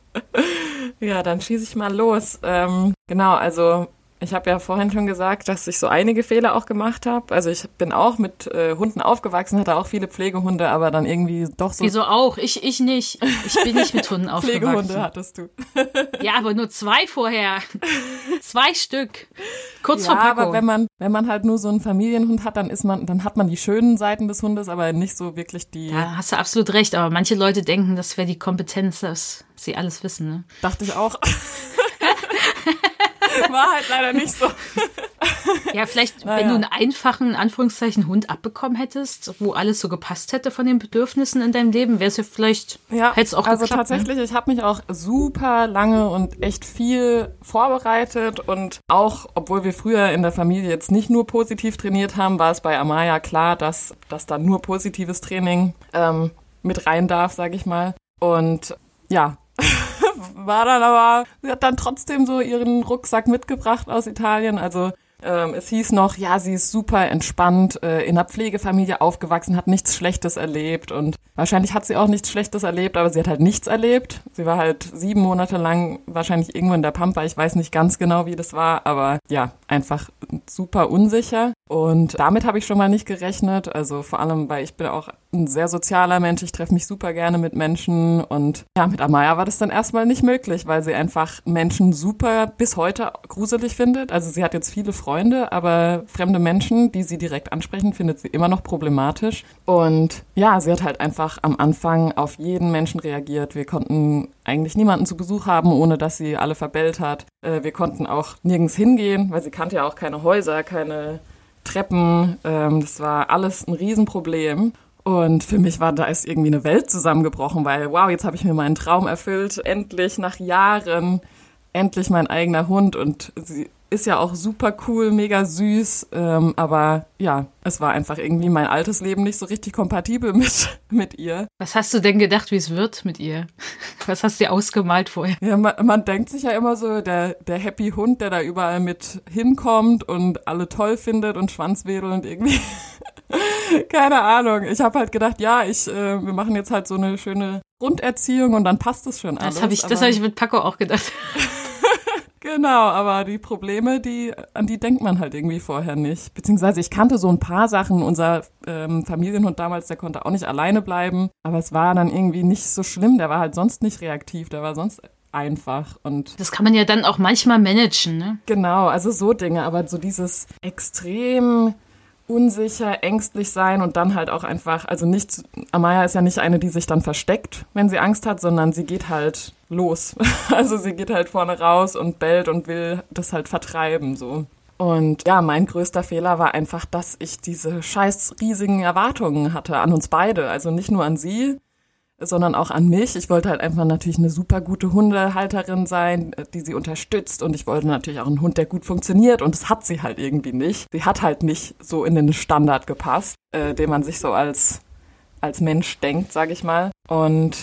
S1: (laughs)
S2: ja, dann schieße ich mal los. Ähm, genau, also ich habe ja vorhin schon gesagt, dass ich so einige Fehler auch gemacht habe. Also ich bin auch mit äh, Hunden aufgewachsen, hatte auch viele Pflegehunde, aber dann irgendwie doch so.
S1: Wieso auch? Ich, ich nicht. Ich bin nicht mit Hunden (laughs) aufgewachsen.
S2: Pflegehunde hattest du. (laughs)
S1: ja, aber nur zwei vorher. zwei Stück. Kurz
S2: ja,
S1: vor Paco.
S2: aber wenn man, wenn man halt nur so einen Familienhund hat, dann ist man, dann hat man die schönen Seiten des Hundes, aber nicht so wirklich die.
S1: Ja, hast du absolut recht. Aber manche Leute denken, das wäre die Kompetenz, dass sie alles wissen. Ne?
S2: Dachte ich auch. (laughs) War halt leider nicht so.
S1: Ja, vielleicht, naja. wenn du einen einfachen, Anführungszeichen, Hund abbekommen hättest, wo alles so gepasst hätte von den Bedürfnissen in deinem Leben, wäre es ja vielleicht,
S2: ja, hätte es auch Also geklappt, ne? tatsächlich, ne? ich habe mich auch super lange und echt viel vorbereitet und auch, obwohl wir früher in der Familie jetzt nicht nur positiv trainiert haben, war es bei Amaya klar, dass, dass da nur positives Training ähm, mit rein darf, sage ich mal. Und ja, war dann aber, sie hat dann trotzdem so ihren Rucksack mitgebracht aus Italien. Also ähm, es hieß noch, ja, sie ist super entspannt, äh, in einer Pflegefamilie aufgewachsen, hat nichts Schlechtes erlebt und wahrscheinlich hat sie auch nichts Schlechtes erlebt, aber sie hat halt nichts erlebt. Sie war halt sieben Monate lang wahrscheinlich irgendwo in der Pampa. Ich weiß nicht ganz genau, wie das war, aber ja, einfach super unsicher. Und damit habe ich schon mal nicht gerechnet. Also vor allem, weil ich bin auch ein sehr sozialer Mensch. Ich treffe mich super gerne mit Menschen. Und ja, mit Amaya war das dann erstmal nicht möglich, weil sie einfach Menschen super bis heute gruselig findet. Also sie hat jetzt viele Freunde, aber fremde Menschen, die sie direkt ansprechen, findet sie immer noch problematisch. Und ja, sie hat halt einfach am Anfang auf jeden Menschen reagiert. Wir konnten eigentlich niemanden zu Besuch haben, ohne dass sie alle verbellt hat. Äh, wir konnten auch nirgends hingehen, weil sie kannte ja auch keine Häuser, keine Treppen. Ähm, das war alles ein Riesenproblem. Und für mich war da ist irgendwie eine Welt zusammengebrochen, weil wow, jetzt habe ich mir meinen Traum erfüllt, endlich nach Jahren, endlich mein eigener Hund und sie ist ja auch super cool, mega süß, ähm, aber ja, es war einfach irgendwie mein altes Leben nicht so richtig kompatibel (laughs) mit, mit ihr.
S1: Was hast du denn gedacht, wie es wird mit ihr? Was hast du dir ausgemalt vorher?
S2: Ja, man, man denkt sich ja immer so, der, der Happy Hund, der da überall mit hinkommt und alle toll findet und schwanzwedelnd irgendwie. (laughs) Keine Ahnung. Ich habe halt gedacht, ja, ich, äh, wir machen jetzt halt so eine schöne Grunderziehung und dann passt es schon alles.
S1: Das habe ich, das hab ich mit Paco auch gedacht. (laughs)
S2: Genau, aber die Probleme, die, an die denkt man halt irgendwie vorher nicht. Beziehungsweise ich kannte so ein paar Sachen. Unser ähm, Familienhund damals, der konnte auch nicht alleine bleiben. Aber es war dann irgendwie nicht so schlimm. Der war halt sonst nicht reaktiv. Der war sonst einfach und
S1: das kann man ja dann auch manchmal managen, ne?
S2: Genau, also so Dinge, aber so dieses extrem unsicher, ängstlich sein und dann halt auch einfach, also nicht, Amaya ist ja nicht eine, die sich dann versteckt, wenn sie Angst hat, sondern sie geht halt los. (laughs) Also sie geht halt vorne raus und bellt und will das halt vertreiben, so. Und ja, mein größter Fehler war einfach, dass ich diese scheiß riesigen Erwartungen hatte an uns beide. Also nicht nur an sie, sondern auch an mich. Ich wollte halt einfach natürlich eine super gute Hundehalterin sein, die sie unterstützt und ich wollte natürlich auch einen Hund, der gut funktioniert und das hat sie halt irgendwie nicht. Sie hat halt nicht so in den Standard gepasst, äh, den man sich so als als Mensch denkt, sage ich mal. Und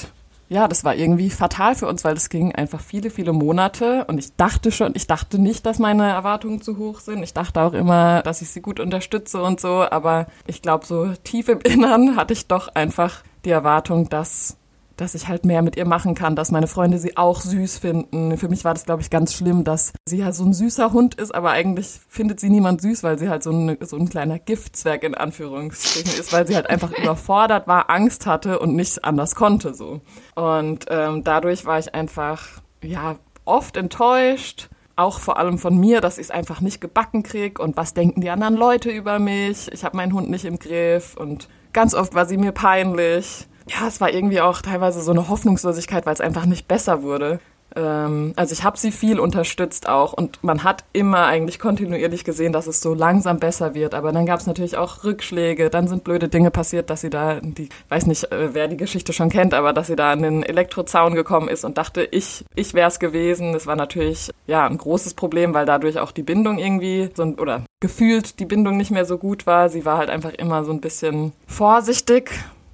S2: ja, das war irgendwie fatal für uns, weil das ging einfach viele, viele Monate und ich dachte schon, ich dachte nicht, dass meine Erwartungen zu hoch sind. Ich dachte auch immer, dass ich sie gut unterstütze und so, aber ich glaube, so tief im Innern hatte ich doch einfach die Erwartung, dass dass ich halt mehr mit ihr machen kann, dass meine Freunde sie auch süß finden. Für mich war das, glaube ich, ganz schlimm, dass sie halt so ein süßer Hund ist, aber eigentlich findet sie niemand süß, weil sie halt so ein, so ein kleiner Giftzwerg in Anführungsstrichen ist, weil sie halt einfach (laughs) überfordert war, Angst hatte und nicht anders konnte so. Und ähm, dadurch war ich einfach, ja, oft enttäuscht auch vor allem von mir, dass ich es einfach nicht gebacken krieg und was denken die anderen Leute über mich. Ich habe meinen Hund nicht im Griff und ganz oft war sie mir peinlich ja, es war irgendwie auch teilweise so eine Hoffnungslosigkeit, weil es einfach nicht besser wurde. Ähm, also ich habe sie viel unterstützt auch und man hat immer eigentlich kontinuierlich gesehen, dass es so langsam besser wird. Aber dann gab es natürlich auch Rückschläge, dann sind blöde Dinge passiert, dass sie da, die weiß nicht, äh, wer die Geschichte schon kennt, aber dass sie da an den Elektrozaun gekommen ist und dachte, ich, ich wäre es gewesen. Das war natürlich ja ein großes Problem, weil dadurch auch die Bindung irgendwie so oder gefühlt die Bindung nicht mehr so gut war. Sie war halt einfach immer so ein bisschen vorsichtig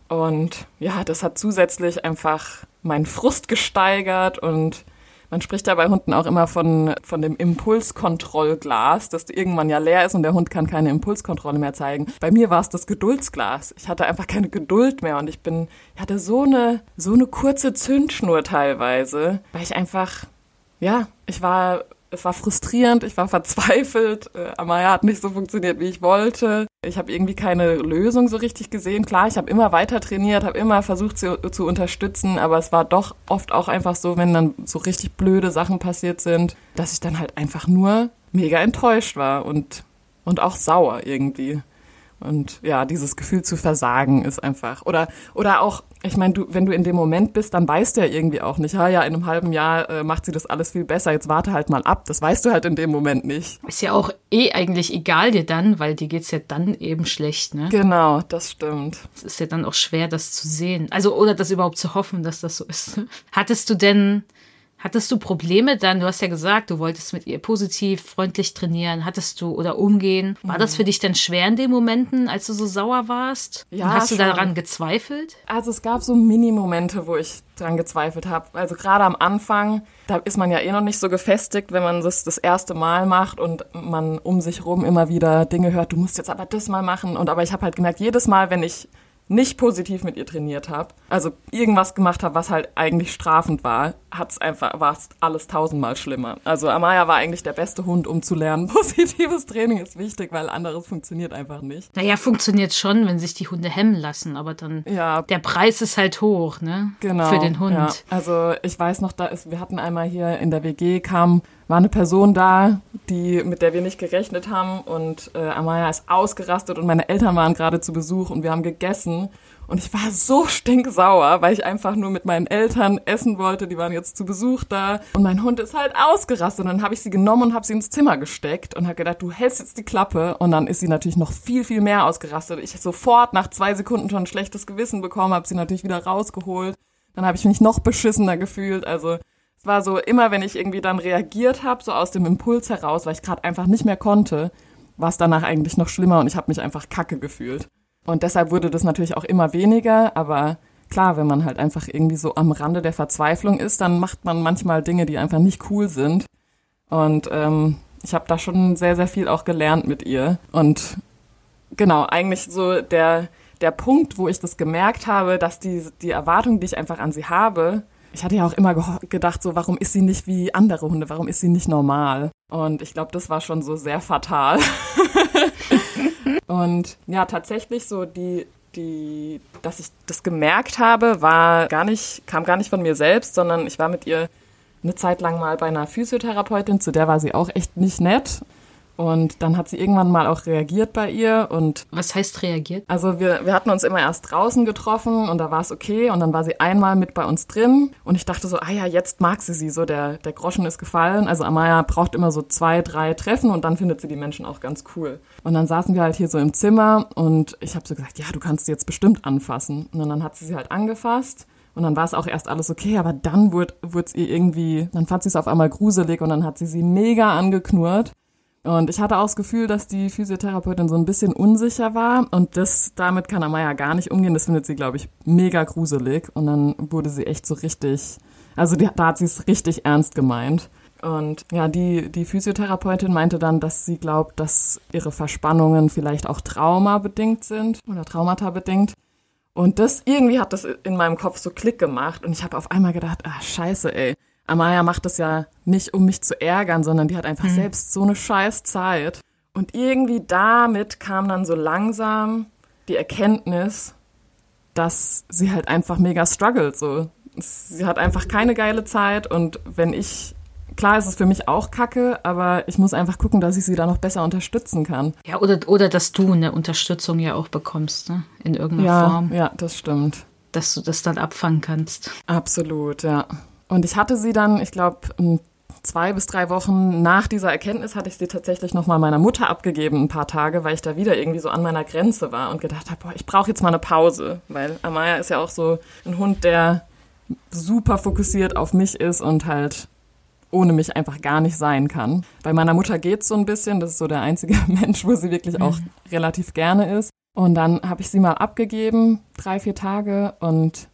S2: und ja, das hat zusätzlich einfach meinen Frust gesteigert und man spricht ja bei Hunden auch immer von, von dem Impulskontrollglas, das irgendwann ja leer ist und der Hund kann keine Impulskontrolle mehr zeigen. Bei mir war es das Geduldsglas. Ich hatte einfach keine Geduld mehr und ich bin, ich hatte so eine, so eine kurze Zündschnur teilweise, weil ich einfach, ja, ich war es war frustrierend, ich war verzweifelt. Äh, Amaya hat nicht so funktioniert, wie ich wollte. Ich habe irgendwie keine Lösung so richtig gesehen. Klar, ich habe immer weiter trainiert, habe immer versucht zu, zu unterstützen, aber es war doch oft auch einfach so, wenn dann so richtig blöde Sachen passiert sind, dass ich dann halt einfach nur mega enttäuscht war und, und auch sauer irgendwie. Und ja, dieses Gefühl zu versagen ist einfach. Oder, oder auch, ich meine, du, wenn du in dem Moment bist, dann weißt du ja irgendwie auch nicht, ja, ja, in einem halben Jahr äh, macht sie das alles viel besser, jetzt warte halt mal ab. Das weißt du halt in dem Moment nicht.
S1: Ist ja auch eh eigentlich egal dir dann, weil dir geht's ja dann eben schlecht, ne?
S2: Genau, das stimmt.
S1: Es ist ja dann auch schwer, das zu sehen. Also, oder das überhaupt zu hoffen, dass das so ist. (laughs) Hattest du denn Hattest du Probleme dann? Du hast ja gesagt, du wolltest mit ihr positiv, freundlich trainieren. Hattest du oder umgehen? War das mhm. für dich dann schwer in den Momenten, als du so sauer warst? Ja. Und hast du schon. daran gezweifelt?
S2: Also es gab so Mini-Momente, wo ich daran gezweifelt habe. Also gerade am Anfang, da ist man ja eh noch nicht so gefestigt, wenn man das das erste Mal macht und man um sich rum immer wieder Dinge hört, du musst jetzt aber das mal machen. Und aber ich habe halt gemerkt, jedes Mal, wenn ich nicht positiv mit ihr trainiert habe, also irgendwas gemacht habe, was halt eigentlich strafend war, hat's einfach war es alles tausendmal schlimmer. Also Amaya war eigentlich der beste Hund, um zu lernen. (laughs) Positives Training ist wichtig, weil anderes funktioniert einfach nicht.
S1: Naja, funktioniert schon, wenn sich die Hunde hemmen lassen, aber dann ja. der Preis ist halt hoch, ne?
S2: Genau.
S1: Für den Hund. Ja.
S2: Also ich weiß noch, da ist, wir hatten einmal hier in der WG kam war eine Person da, die, mit der wir nicht gerechnet haben und äh, Amaya ist ausgerastet und meine Eltern waren gerade zu Besuch und wir haben gegessen und ich war so stinksauer, weil ich einfach nur mit meinen Eltern essen wollte. Die waren jetzt zu Besuch da. Und mein Hund ist halt ausgerastet. Und dann habe ich sie genommen und habe sie ins Zimmer gesteckt und habe gedacht, du hältst jetzt die Klappe. Und dann ist sie natürlich noch viel, viel mehr ausgerastet. Ich sofort nach zwei Sekunden schon ein schlechtes Gewissen bekommen, habe sie natürlich wieder rausgeholt. Dann habe ich mich noch beschissener gefühlt. Also war so, immer wenn ich irgendwie dann reagiert habe, so aus dem Impuls heraus, weil ich gerade einfach nicht mehr konnte, war es danach eigentlich noch schlimmer und ich habe mich einfach kacke gefühlt. Und deshalb wurde das natürlich auch immer weniger, aber klar, wenn man halt einfach irgendwie so am Rande der Verzweiflung ist, dann macht man manchmal Dinge, die einfach nicht cool sind. Und ähm, ich habe da schon sehr, sehr viel auch gelernt mit ihr. Und genau, eigentlich so der, der Punkt, wo ich das gemerkt habe, dass die, die Erwartung, die ich einfach an sie habe, ich hatte ja auch immer gedacht, so, warum ist sie nicht wie andere Hunde? Warum ist sie nicht normal? Und ich glaube, das war schon so sehr fatal. (laughs) Und ja, tatsächlich so die, die, dass ich das gemerkt habe, war gar nicht, kam gar nicht von mir selbst, sondern ich war mit ihr eine Zeit lang mal bei einer Physiotherapeutin, zu der war sie auch echt nicht nett. Und dann hat sie irgendwann mal auch reagiert bei ihr und.
S1: Was heißt reagiert?
S2: Also wir, wir hatten uns immer erst draußen getroffen und da war es okay und dann war sie einmal mit bei uns drin und ich dachte so, ah ja, jetzt mag sie sie so, der, der Groschen ist gefallen. Also Amaya braucht immer so zwei, drei Treffen und dann findet sie die Menschen auch ganz cool. Und dann saßen wir halt hier so im Zimmer und ich habe so gesagt, ja, du kannst sie jetzt bestimmt anfassen. Und dann hat sie sie halt angefasst. Und dann war es auch erst alles okay, aber dann wurde es ihr irgendwie, dann fand sie es auf einmal gruselig und dann hat sie sie mega angeknurrt. Und ich hatte auch das Gefühl, dass die Physiotherapeutin so ein bisschen unsicher war. Und das, damit kann Amaya gar nicht umgehen. Das findet sie, glaube ich, mega gruselig. Und dann wurde sie echt so richtig, also die, da hat sie es richtig ernst gemeint. Und ja, die, die Physiotherapeutin meinte dann, dass sie glaubt, dass ihre Verspannungen vielleicht auch traumabedingt sind oder traumata bedingt. Und das irgendwie hat das in meinem Kopf so Klick gemacht und ich habe auf einmal gedacht, ah scheiße, ey. Amaya macht das ja nicht, um mich zu ärgern, sondern die hat einfach mhm. selbst so eine scheiß Zeit. Und irgendwie damit kam dann so langsam die Erkenntnis, dass sie halt einfach mega struggelt. So. Sie hat einfach keine geile Zeit und wenn ich klar ist es für mich auch kacke, aber ich muss einfach gucken, dass ich sie da noch besser unterstützen kann.
S1: Ja, oder, oder dass du eine Unterstützung ja auch bekommst, ne? In irgendeiner
S2: ja,
S1: Form.
S2: Ja, das stimmt.
S1: Dass du das dann abfangen kannst.
S2: Absolut, ja. Und ich hatte sie dann, ich glaube, zwei bis drei Wochen nach dieser Erkenntnis hatte ich sie tatsächlich nochmal meiner Mutter abgegeben, ein paar Tage, weil ich da wieder irgendwie so an meiner Grenze war und gedacht habe, boah, ich brauche jetzt mal eine Pause, weil Amaya ist ja auch so ein Hund, der super fokussiert auf mich ist und halt ohne mich einfach gar nicht sein kann. Bei meiner Mutter geht's so ein bisschen, das ist so der einzige (laughs) Mensch, wo sie wirklich auch mhm. relativ gerne ist. Und dann habe ich sie mal abgegeben, drei, vier Tage und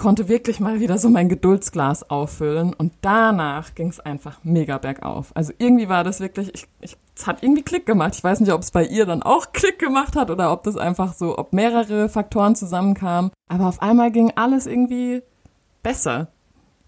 S2: konnte wirklich mal wieder so mein Geduldsglas auffüllen und danach ging es einfach mega bergauf. Also irgendwie war das wirklich, ich, ich, es hat irgendwie Klick gemacht. Ich weiß nicht, ob es bei ihr dann auch (laughs) Klick gemacht hat oder ob das einfach so, ob mehrere Faktoren zusammenkamen. Aber auf einmal ging alles irgendwie besser.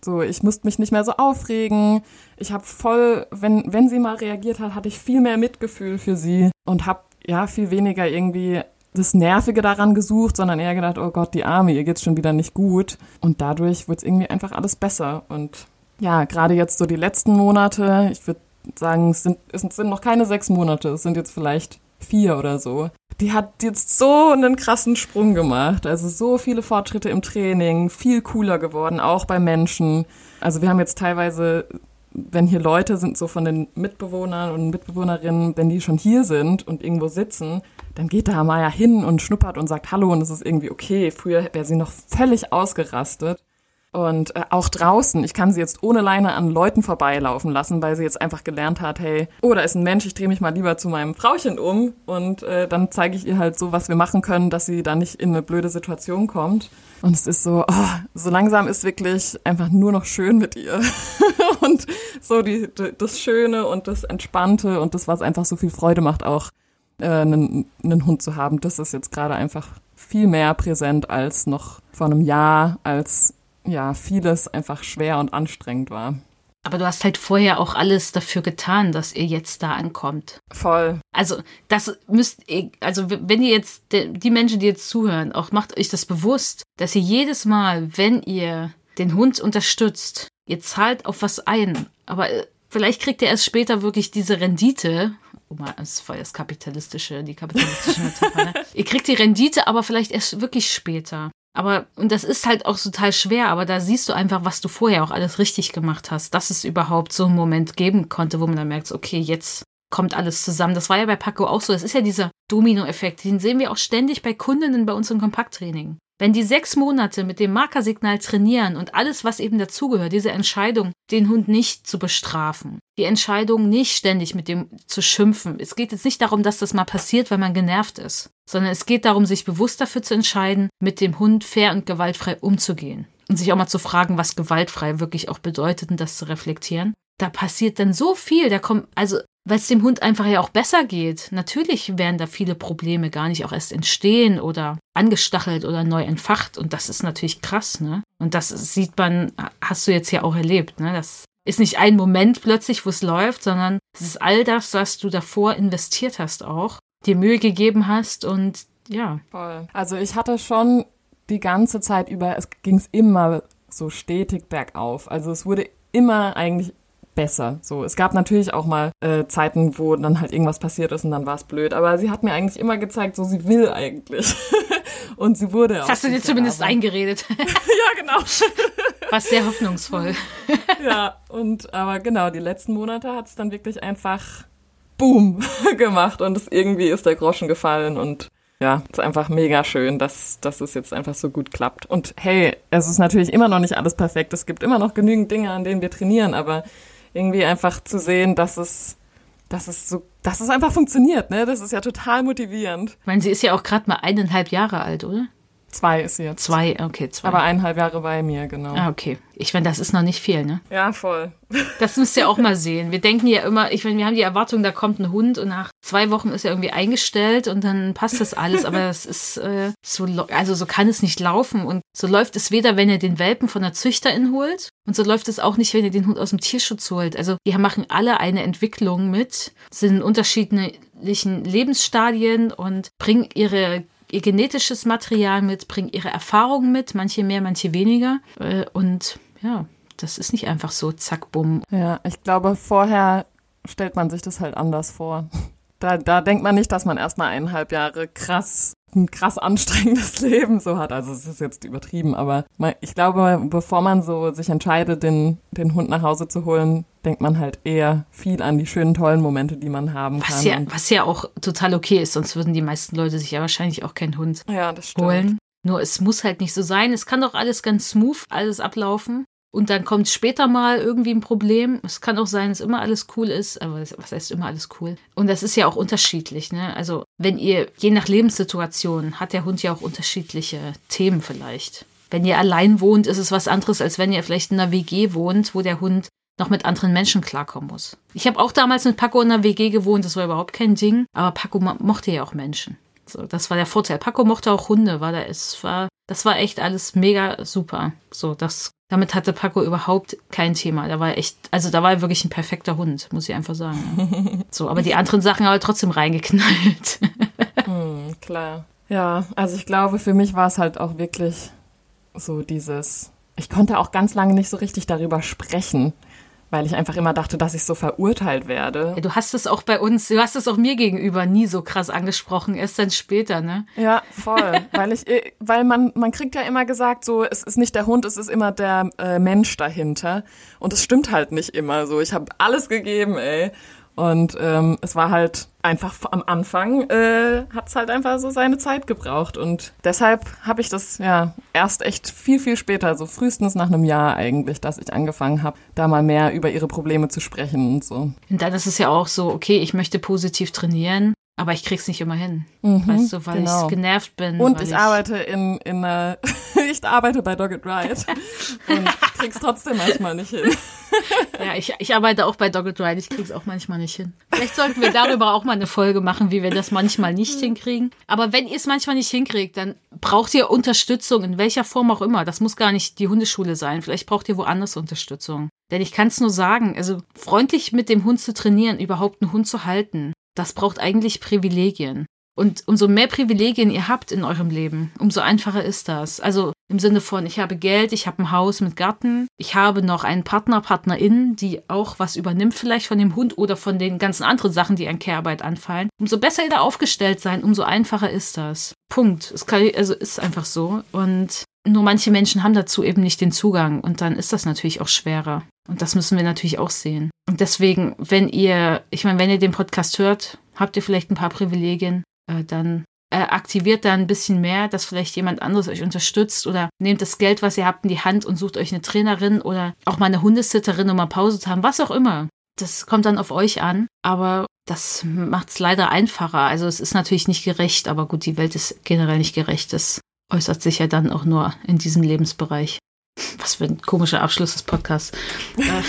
S2: So, ich musste mich nicht mehr so aufregen. Ich habe voll, wenn, wenn sie mal reagiert hat, hatte ich viel mehr Mitgefühl für sie und habe ja viel weniger irgendwie das Nervige daran gesucht, sondern eher gedacht, oh Gott, die Arme, ihr geht's schon wieder nicht gut. Und dadurch wurde es irgendwie einfach alles besser. Und ja, gerade jetzt so die letzten Monate, ich würde sagen, es sind, es sind noch keine sechs Monate, es sind jetzt vielleicht vier oder so. Die hat jetzt so einen krassen Sprung gemacht. Also so viele Fortschritte im Training, viel cooler geworden, auch bei Menschen. Also wir haben jetzt teilweise, wenn hier Leute sind, so von den Mitbewohnern und Mitbewohnerinnen, wenn die schon hier sind und irgendwo sitzen, dann geht da Maya hin und schnuppert und sagt Hallo und es ist irgendwie okay. Früher wäre sie noch völlig ausgerastet. Und äh, auch draußen, ich kann sie jetzt ohne Leine an Leuten vorbeilaufen lassen, weil sie jetzt einfach gelernt hat, hey, oh, da ist ein Mensch, ich drehe mich mal lieber zu meinem Frauchen um und äh, dann zeige ich ihr halt so, was wir machen können, dass sie da nicht in eine blöde Situation kommt. Und es ist so, oh, so langsam ist wirklich einfach nur noch schön mit ihr. (laughs) und so die, das Schöne und das Entspannte und das, was einfach so viel Freude macht, auch äh, einen, einen Hund zu haben, das ist jetzt gerade einfach viel mehr präsent als noch vor einem Jahr, als ja, vieles einfach schwer und anstrengend war.
S1: Aber du hast halt vorher auch alles dafür getan, dass ihr jetzt da ankommt.
S2: Voll.
S1: Also, das müsst ihr, also wenn ihr jetzt, die Menschen, die jetzt zuhören, auch macht euch das bewusst, dass ihr jedes Mal, wenn ihr den Hund unterstützt, ihr zahlt auf was ein. Aber äh, vielleicht kriegt ihr erst später wirklich diese Rendite. Mal, das ist voll das kapitalistische, die kapitalistische Metapher. Ne? (laughs) ihr kriegt die Rendite, aber vielleicht erst wirklich später. Aber, und das ist halt auch total schwer, aber da siehst du einfach, was du vorher auch alles richtig gemacht hast, dass es überhaupt so einen Moment geben konnte, wo man dann merkt, okay, jetzt kommt alles zusammen. Das war ja bei Paco auch so. Das ist ja dieser Domino-Effekt. Den sehen wir auch ständig bei Kundinnen bei uns im Kompakttraining. Wenn die sechs Monate mit dem Markersignal trainieren und alles, was eben dazugehört, diese Entscheidung, den Hund nicht zu bestrafen, die Entscheidung nicht ständig mit dem zu schimpfen. Es geht jetzt nicht darum, dass das mal passiert, weil man genervt ist, sondern es geht darum, sich bewusst dafür zu entscheiden, mit dem Hund fair und gewaltfrei umzugehen. Und sich auch mal zu fragen, was gewaltfrei wirklich auch bedeutet und das zu reflektieren. Da passiert dann so viel, da kommt, also weil es dem Hund einfach ja auch besser geht. Natürlich werden da viele Probleme gar nicht auch erst entstehen oder angestachelt oder neu entfacht. Und das ist natürlich krass, ne? Und das sieht man, hast du jetzt ja auch erlebt, ne? Das ist nicht ein Moment plötzlich, wo es läuft, sondern es ist all das, was du davor investiert hast auch, dir Mühe gegeben hast und ja.
S2: Voll. Also ich hatte schon die ganze Zeit über, es ging es immer so stetig bergauf. Also es wurde immer eigentlich besser. So, es gab natürlich auch mal äh, Zeiten, wo dann halt irgendwas passiert ist und dann war es blöd. Aber sie hat mir eigentlich immer gezeigt, so sie will eigentlich. (laughs) und sie wurde
S1: das auch. hast du dir zumindest aber. eingeredet. (laughs) (laughs)
S2: ja, genau.
S1: War sehr hoffnungsvoll.
S2: ja, und aber genau, die letzten Monate hat es dann wirklich einfach Boom gemacht und es irgendwie ist der Groschen gefallen und ja, ist einfach mega schön, dass, dass es jetzt einfach so gut klappt. Und hey, es ist natürlich immer noch nicht alles perfekt. Es gibt immer noch genügend Dinge, an denen wir trainieren, aber irgendwie einfach zu sehen, dass es, dass es so, dass es einfach funktioniert, ne? Das ist ja total motivierend.
S1: Ich meine, sie ist ja auch gerade mal eineinhalb Jahre alt, oder?
S2: Zwei ist sie jetzt.
S1: Zwei, okay, zwei.
S2: Aber eineinhalb Jahre bei mir, genau.
S1: Ah, okay. Ich meine, das ist noch nicht viel, ne?
S2: Ja, voll. (laughs)
S1: Das müsst ihr auch mal sehen. Wir denken ja immer, ich meine, wir haben die Erwartung, da kommt ein Hund und nach zwei Wochen ist er irgendwie eingestellt und dann passt das alles. Aber es ist äh, so, also so kann es nicht laufen. Und so läuft es weder, wenn ihr den Welpen von der Züchterin holt und so läuft es auch nicht, wenn ihr den Hund aus dem Tierschutz holt. Also die machen alle eine Entwicklung mit, sind in unterschiedlichen Lebensstadien und bringen ihre ihr genetisches Material mit, bringen ihre Erfahrungen mit, manche mehr, manche weniger. Äh, und ja, das ist nicht einfach so, zack, bumm.
S2: Ja, ich glaube, vorher stellt man sich das halt anders vor. Da, da denkt man nicht, dass man erstmal eineinhalb Jahre krass ein krass anstrengendes (laughs) Leben so hat. Also es ist jetzt übertrieben, aber ich glaube, bevor man so sich entscheidet, den, den Hund nach Hause zu holen, denkt man halt eher viel an die schönen, tollen Momente, die man haben
S1: was
S2: kann.
S1: Ja, was ja auch total okay ist, sonst würden die meisten Leute sich ja wahrscheinlich auch keinen Hund
S2: ja, das stimmt.
S1: holen. Nur es muss halt nicht so sein. Es kann doch alles ganz smooth, alles ablaufen. Und dann kommt später mal irgendwie ein Problem. Es kann auch sein, dass immer alles cool ist, aber was heißt immer alles cool? Und das ist ja auch unterschiedlich, ne? Also, wenn ihr, je nach Lebenssituation, hat der Hund ja auch unterschiedliche Themen vielleicht. Wenn ihr allein wohnt, ist es was anderes, als wenn ihr vielleicht in einer WG wohnt, wo der Hund noch mit anderen Menschen klarkommen muss. Ich habe auch damals mit Paco in einer WG gewohnt, das war überhaupt kein Ding, aber Paco mochte ja auch Menschen. So, das war der Vorteil. Paco mochte auch Hunde, war da, es war, das war echt alles mega super. So, das damit hatte Paco überhaupt kein Thema. Da war echt, also da war er wirklich ein perfekter Hund, muss ich einfach sagen. (laughs) so, aber die anderen Sachen haben trotzdem reingeknallt. (laughs)
S2: hm, klar. Ja, also ich glaube, für mich war es halt auch wirklich so dieses, ich konnte auch ganz lange nicht so richtig darüber sprechen weil ich einfach immer dachte, dass ich so verurteilt werde.
S1: Du hast es auch bei uns, du hast es auch mir gegenüber nie so krass angesprochen, erst dann später, ne?
S2: Ja, voll, (laughs) weil ich, weil man, man kriegt ja immer gesagt, so, es ist nicht der Hund, es ist immer der äh, Mensch dahinter. Und es stimmt halt nicht immer so. Ich habe alles gegeben, ey. Und ähm, es war halt einfach am Anfang, äh, hat es halt einfach so seine Zeit gebraucht. Und deshalb habe ich das ja erst echt viel, viel später, so frühestens nach einem Jahr eigentlich, dass ich angefangen habe, da mal mehr über ihre Probleme zu sprechen und so.
S1: Und dann ist es ja auch so, okay, ich möchte positiv trainieren. Aber ich krieg's nicht immer hin. Mhm, weißt du, weil genau. ich genervt bin.
S2: Und ich, ich, arbeite in, in äh, (laughs) ich arbeite bei Dogged Ride (laughs) und krieg's trotzdem manchmal nicht hin.
S1: ja, ich, ich arbeite auch bei Dogged Ride, ich krieg's auch manchmal nicht hin. Vielleicht sollten wir darüber auch mal eine Folge machen, wie wir das manchmal nicht hinkriegen. Aber wenn ihr es manchmal nicht hinkriegt, dann braucht ihr Unterstützung, in welcher Form auch immer. Das muss gar nicht die Hundeschule sein. Vielleicht braucht ihr woanders Unterstützung. Denn ich kann es nur sagen, also freundlich mit dem Hund zu trainieren, überhaupt einen Hund zu halten, das braucht eigentlich Privilegien. Und umso mehr Privilegien ihr habt in eurem Leben, umso einfacher ist das. Also im Sinne von, ich habe Geld, ich habe ein Haus mit Garten, ich habe noch einen Partner, Partnerin, die auch was übernimmt vielleicht von dem Hund oder von den ganzen anderen Sachen, die an Care-Arbeit anfallen. Umso besser ihr da aufgestellt seid, umso einfacher ist das. Punkt. Es kann, also ist einfach so. Und nur manche Menschen haben dazu eben nicht den Zugang und dann ist das natürlich auch schwerer. Und das müssen wir natürlich auch sehen. Und deswegen, wenn ihr, ich meine, wenn ihr den Podcast hört, habt ihr vielleicht ein paar Privilegien, äh, dann äh, aktiviert da ein bisschen mehr, dass vielleicht jemand anderes euch unterstützt oder nehmt das Geld, was ihr habt, in die Hand und sucht euch eine Trainerin oder auch mal eine Hundesitterin, um mal Pause zu haben, was auch immer. Das kommt dann auf euch an, aber das macht es leider einfacher. Also es ist natürlich nicht gerecht, aber gut, die Welt ist generell nicht gerecht. Das äußert sich ja dann auch nur in diesem Lebensbereich. Was für ein komischer Abschluss des Podcasts. Äh,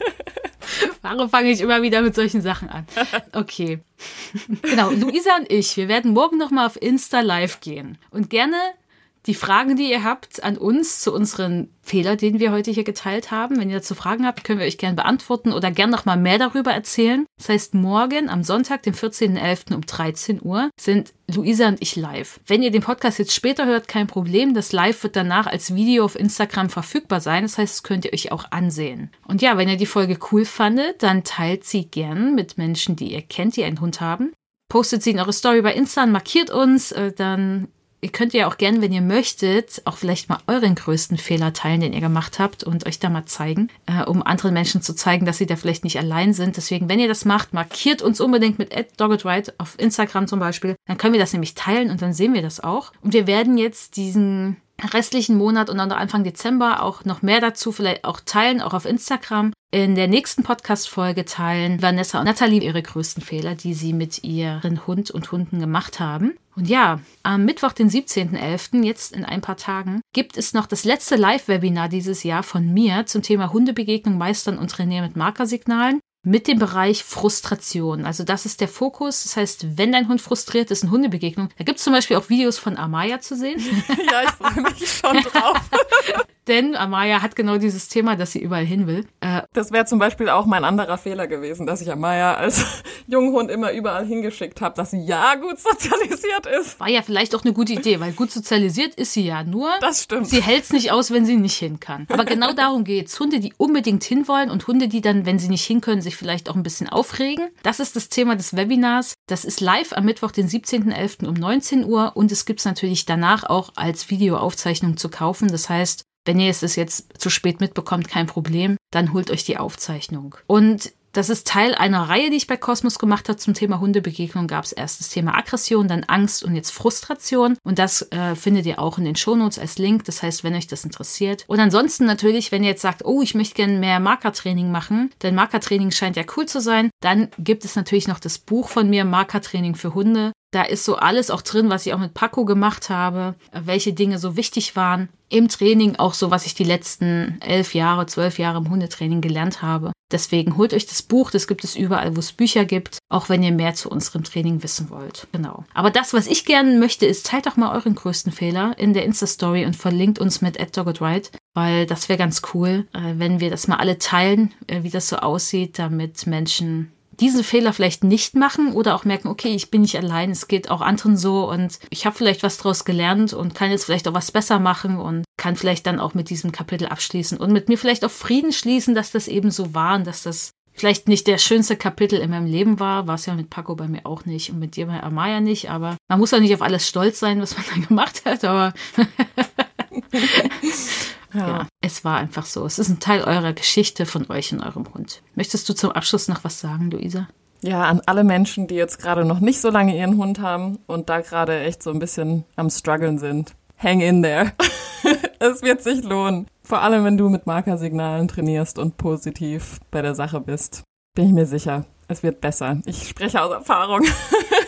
S1: (laughs) warum fange ich immer wieder mit solchen Sachen an? Okay. Genau, Luisa und ich, wir werden morgen nochmal auf Insta live gehen und gerne die Fragen, die ihr habt an uns zu unseren Fehler, den wir heute hier geteilt haben. Wenn ihr dazu Fragen habt, können wir euch gerne beantworten oder gerne noch mal mehr darüber erzählen. Das heißt, morgen am Sonntag, dem 14.11. um 13 Uhr sind Luisa und ich live. Wenn ihr den Podcast jetzt später hört, kein Problem. Das Live wird danach als Video auf Instagram verfügbar sein. Das heißt, das könnt ihr euch auch ansehen. Und ja, wenn ihr die Folge cool fandet, dann teilt sie gern mit Menschen, die ihr kennt, die einen Hund haben. Postet sie in eure Story bei Insta und markiert uns, äh, dann ihr könnt ja auch gerne, wenn ihr möchtet, auch vielleicht mal euren größten Fehler teilen, den ihr gemacht habt und euch da mal zeigen, äh, um anderen Menschen zu zeigen, dass sie da vielleicht nicht allein sind. Deswegen, wenn ihr das macht, markiert uns unbedingt mit @doggedright auf Instagram zum Beispiel. Dann können wir das nämlich teilen und dann sehen wir das auch. Und wir werden jetzt diesen restlichen Monat und dann Anfang Dezember auch noch mehr dazu vielleicht auch teilen, auch auf Instagram. In der nächsten Podcast-Folge teilen Vanessa und Nathalie ihre größten Fehler, die sie mit ihren Hund und Hunden gemacht haben. Und ja, am Mittwoch, den 17.11., jetzt in ein paar Tagen, gibt es noch das letzte Live-Webinar dieses Jahr von mir zum Thema Hundebegegnung meistern und trainieren mit Markersignalen mit dem Bereich Frustration. Also das ist der Fokus. Das heißt, wenn dein Hund frustriert ist, eine Hundebegegnung, da gibt es zum Beispiel auch Videos von Amaya zu sehen. (laughs)
S2: ja, ich freue mich schon drauf. (laughs)
S1: Denn Amaya hat genau dieses Thema, dass sie überall hin will.
S2: Äh, das wäre zum Beispiel auch mein anderer Fehler gewesen, dass ich Amaya als (laughs) Junghund immer überall hingeschickt habe, dass sie ja gut sozialisiert ist.
S1: War ja vielleicht auch eine gute Idee, weil gut sozialisiert ist sie ja nur.
S2: Das stimmt.
S1: Sie hält es nicht aus, wenn sie nicht hin kann. Aber genau darum geht's. Hunde, die unbedingt hinwollen und Hunde, die dann, wenn sie nicht hin können, sich vielleicht auch ein bisschen aufregen. Das ist das Thema des Webinars. Das ist live am Mittwoch, den 17.11. um 19 Uhr und es gibt es natürlich danach auch als Videoaufzeichnung zu kaufen. Das heißt, wenn ihr es jetzt zu spät mitbekommt, kein Problem, dann holt euch die Aufzeichnung. Und das ist Teil einer Reihe, die ich bei Cosmos gemacht habe zum Thema Hundebegegnung. Gab es erst das Thema Aggression, dann Angst und jetzt Frustration. Und das äh, findet ihr auch in den Shownotes als Link. Das heißt, wenn euch das interessiert. Und ansonsten natürlich, wenn ihr jetzt sagt, oh, ich möchte gerne mehr Markertraining machen, denn Markertraining scheint ja cool zu sein, dann gibt es natürlich noch das Buch von mir, Markertraining für Hunde. Da ist so alles auch drin, was ich auch mit Paco gemacht habe, welche Dinge so wichtig waren. Im Training auch so, was ich die letzten elf Jahre, zwölf Jahre im Hundetraining gelernt habe. Deswegen holt euch das Buch, das gibt es überall, wo es Bücher gibt, auch wenn ihr mehr zu unserem Training wissen wollt. Genau. Aber das, was ich gerne möchte, ist, teilt doch mal euren größten Fehler in der Insta-Story und verlinkt uns mit @doggedright, weil das wäre ganz cool, äh, wenn wir das mal alle teilen, äh, wie das so aussieht, damit Menschen diesen Fehler vielleicht nicht machen oder auch merken, okay, ich bin nicht allein, es geht auch anderen so und ich habe vielleicht was daraus gelernt und kann jetzt vielleicht auch was besser machen und kann vielleicht dann auch mit diesem Kapitel abschließen und mit mir vielleicht auch Frieden schließen, dass das eben so war und dass das vielleicht nicht der schönste Kapitel in meinem Leben war, war es ja mit Paco bei mir auch nicht und mit dir bei Amaya nicht, aber man muss ja nicht auf alles stolz sein, was man da (laughs) gemacht hat, aber (laughs) Ja. ja. Es war einfach so. Es ist ein Teil eurer Geschichte von euch und eurem Hund. Möchtest du zum Abschluss noch was sagen, Luisa?
S2: Ja, an alle Menschen, die jetzt gerade noch nicht so lange ihren Hund haben und da gerade echt so ein bisschen am struggeln sind. Hang in there. (laughs) es wird sich lohnen. Vor allem, wenn du mit Markersignalen trainierst und positiv bei der Sache bist. Bin ich mir sicher. Es wird besser. Ich spreche aus Erfahrung. (laughs)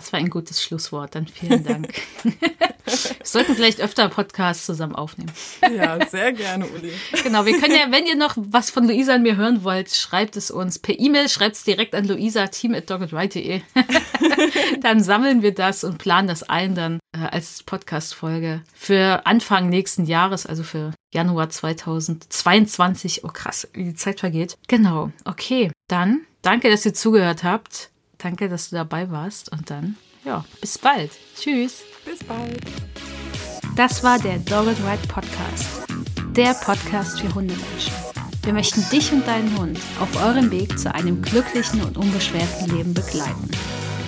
S1: Das war ein gutes Schlusswort. Dann vielen Dank. (laughs) Wir sollten vielleicht öfter Podcasts zusammen aufnehmen.
S2: Ja, sehr gerne, Uli.
S1: Genau, wir können ja, wenn ihr noch was von Luisa und mir hören wollt, schreibt es uns per E-Mail, schreibt es direkt an luisa, team at. (laughs) Dann sammeln wir das und planen das ein dann äh, als Podcast-Folge für Anfang nächsten Jahres, also für Januar 2022. Oh krass, wie die Zeit vergeht. Genau, okay. Dann danke, dass ihr zugehört habt. Danke, dass du dabei warst und dann, ja, bis bald. Tschüss.
S2: Bis bald.
S1: Das war der Dog and Ride Podcast. Der Podcast für Hundemenschen. Wir möchten dich und deinen Hund auf eurem Weg zu einem glücklichen und unbeschwerten Leben begleiten.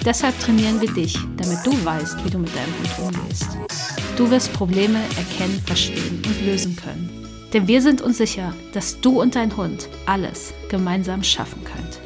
S1: Deshalb trainieren wir dich, damit du weißt, wie du mit deinem Hund umgehst. Du wirst Probleme erkennen, verstehen und lösen können. Denn wir sind uns sicher, dass du und dein Hund alles gemeinsam schaffen könnt.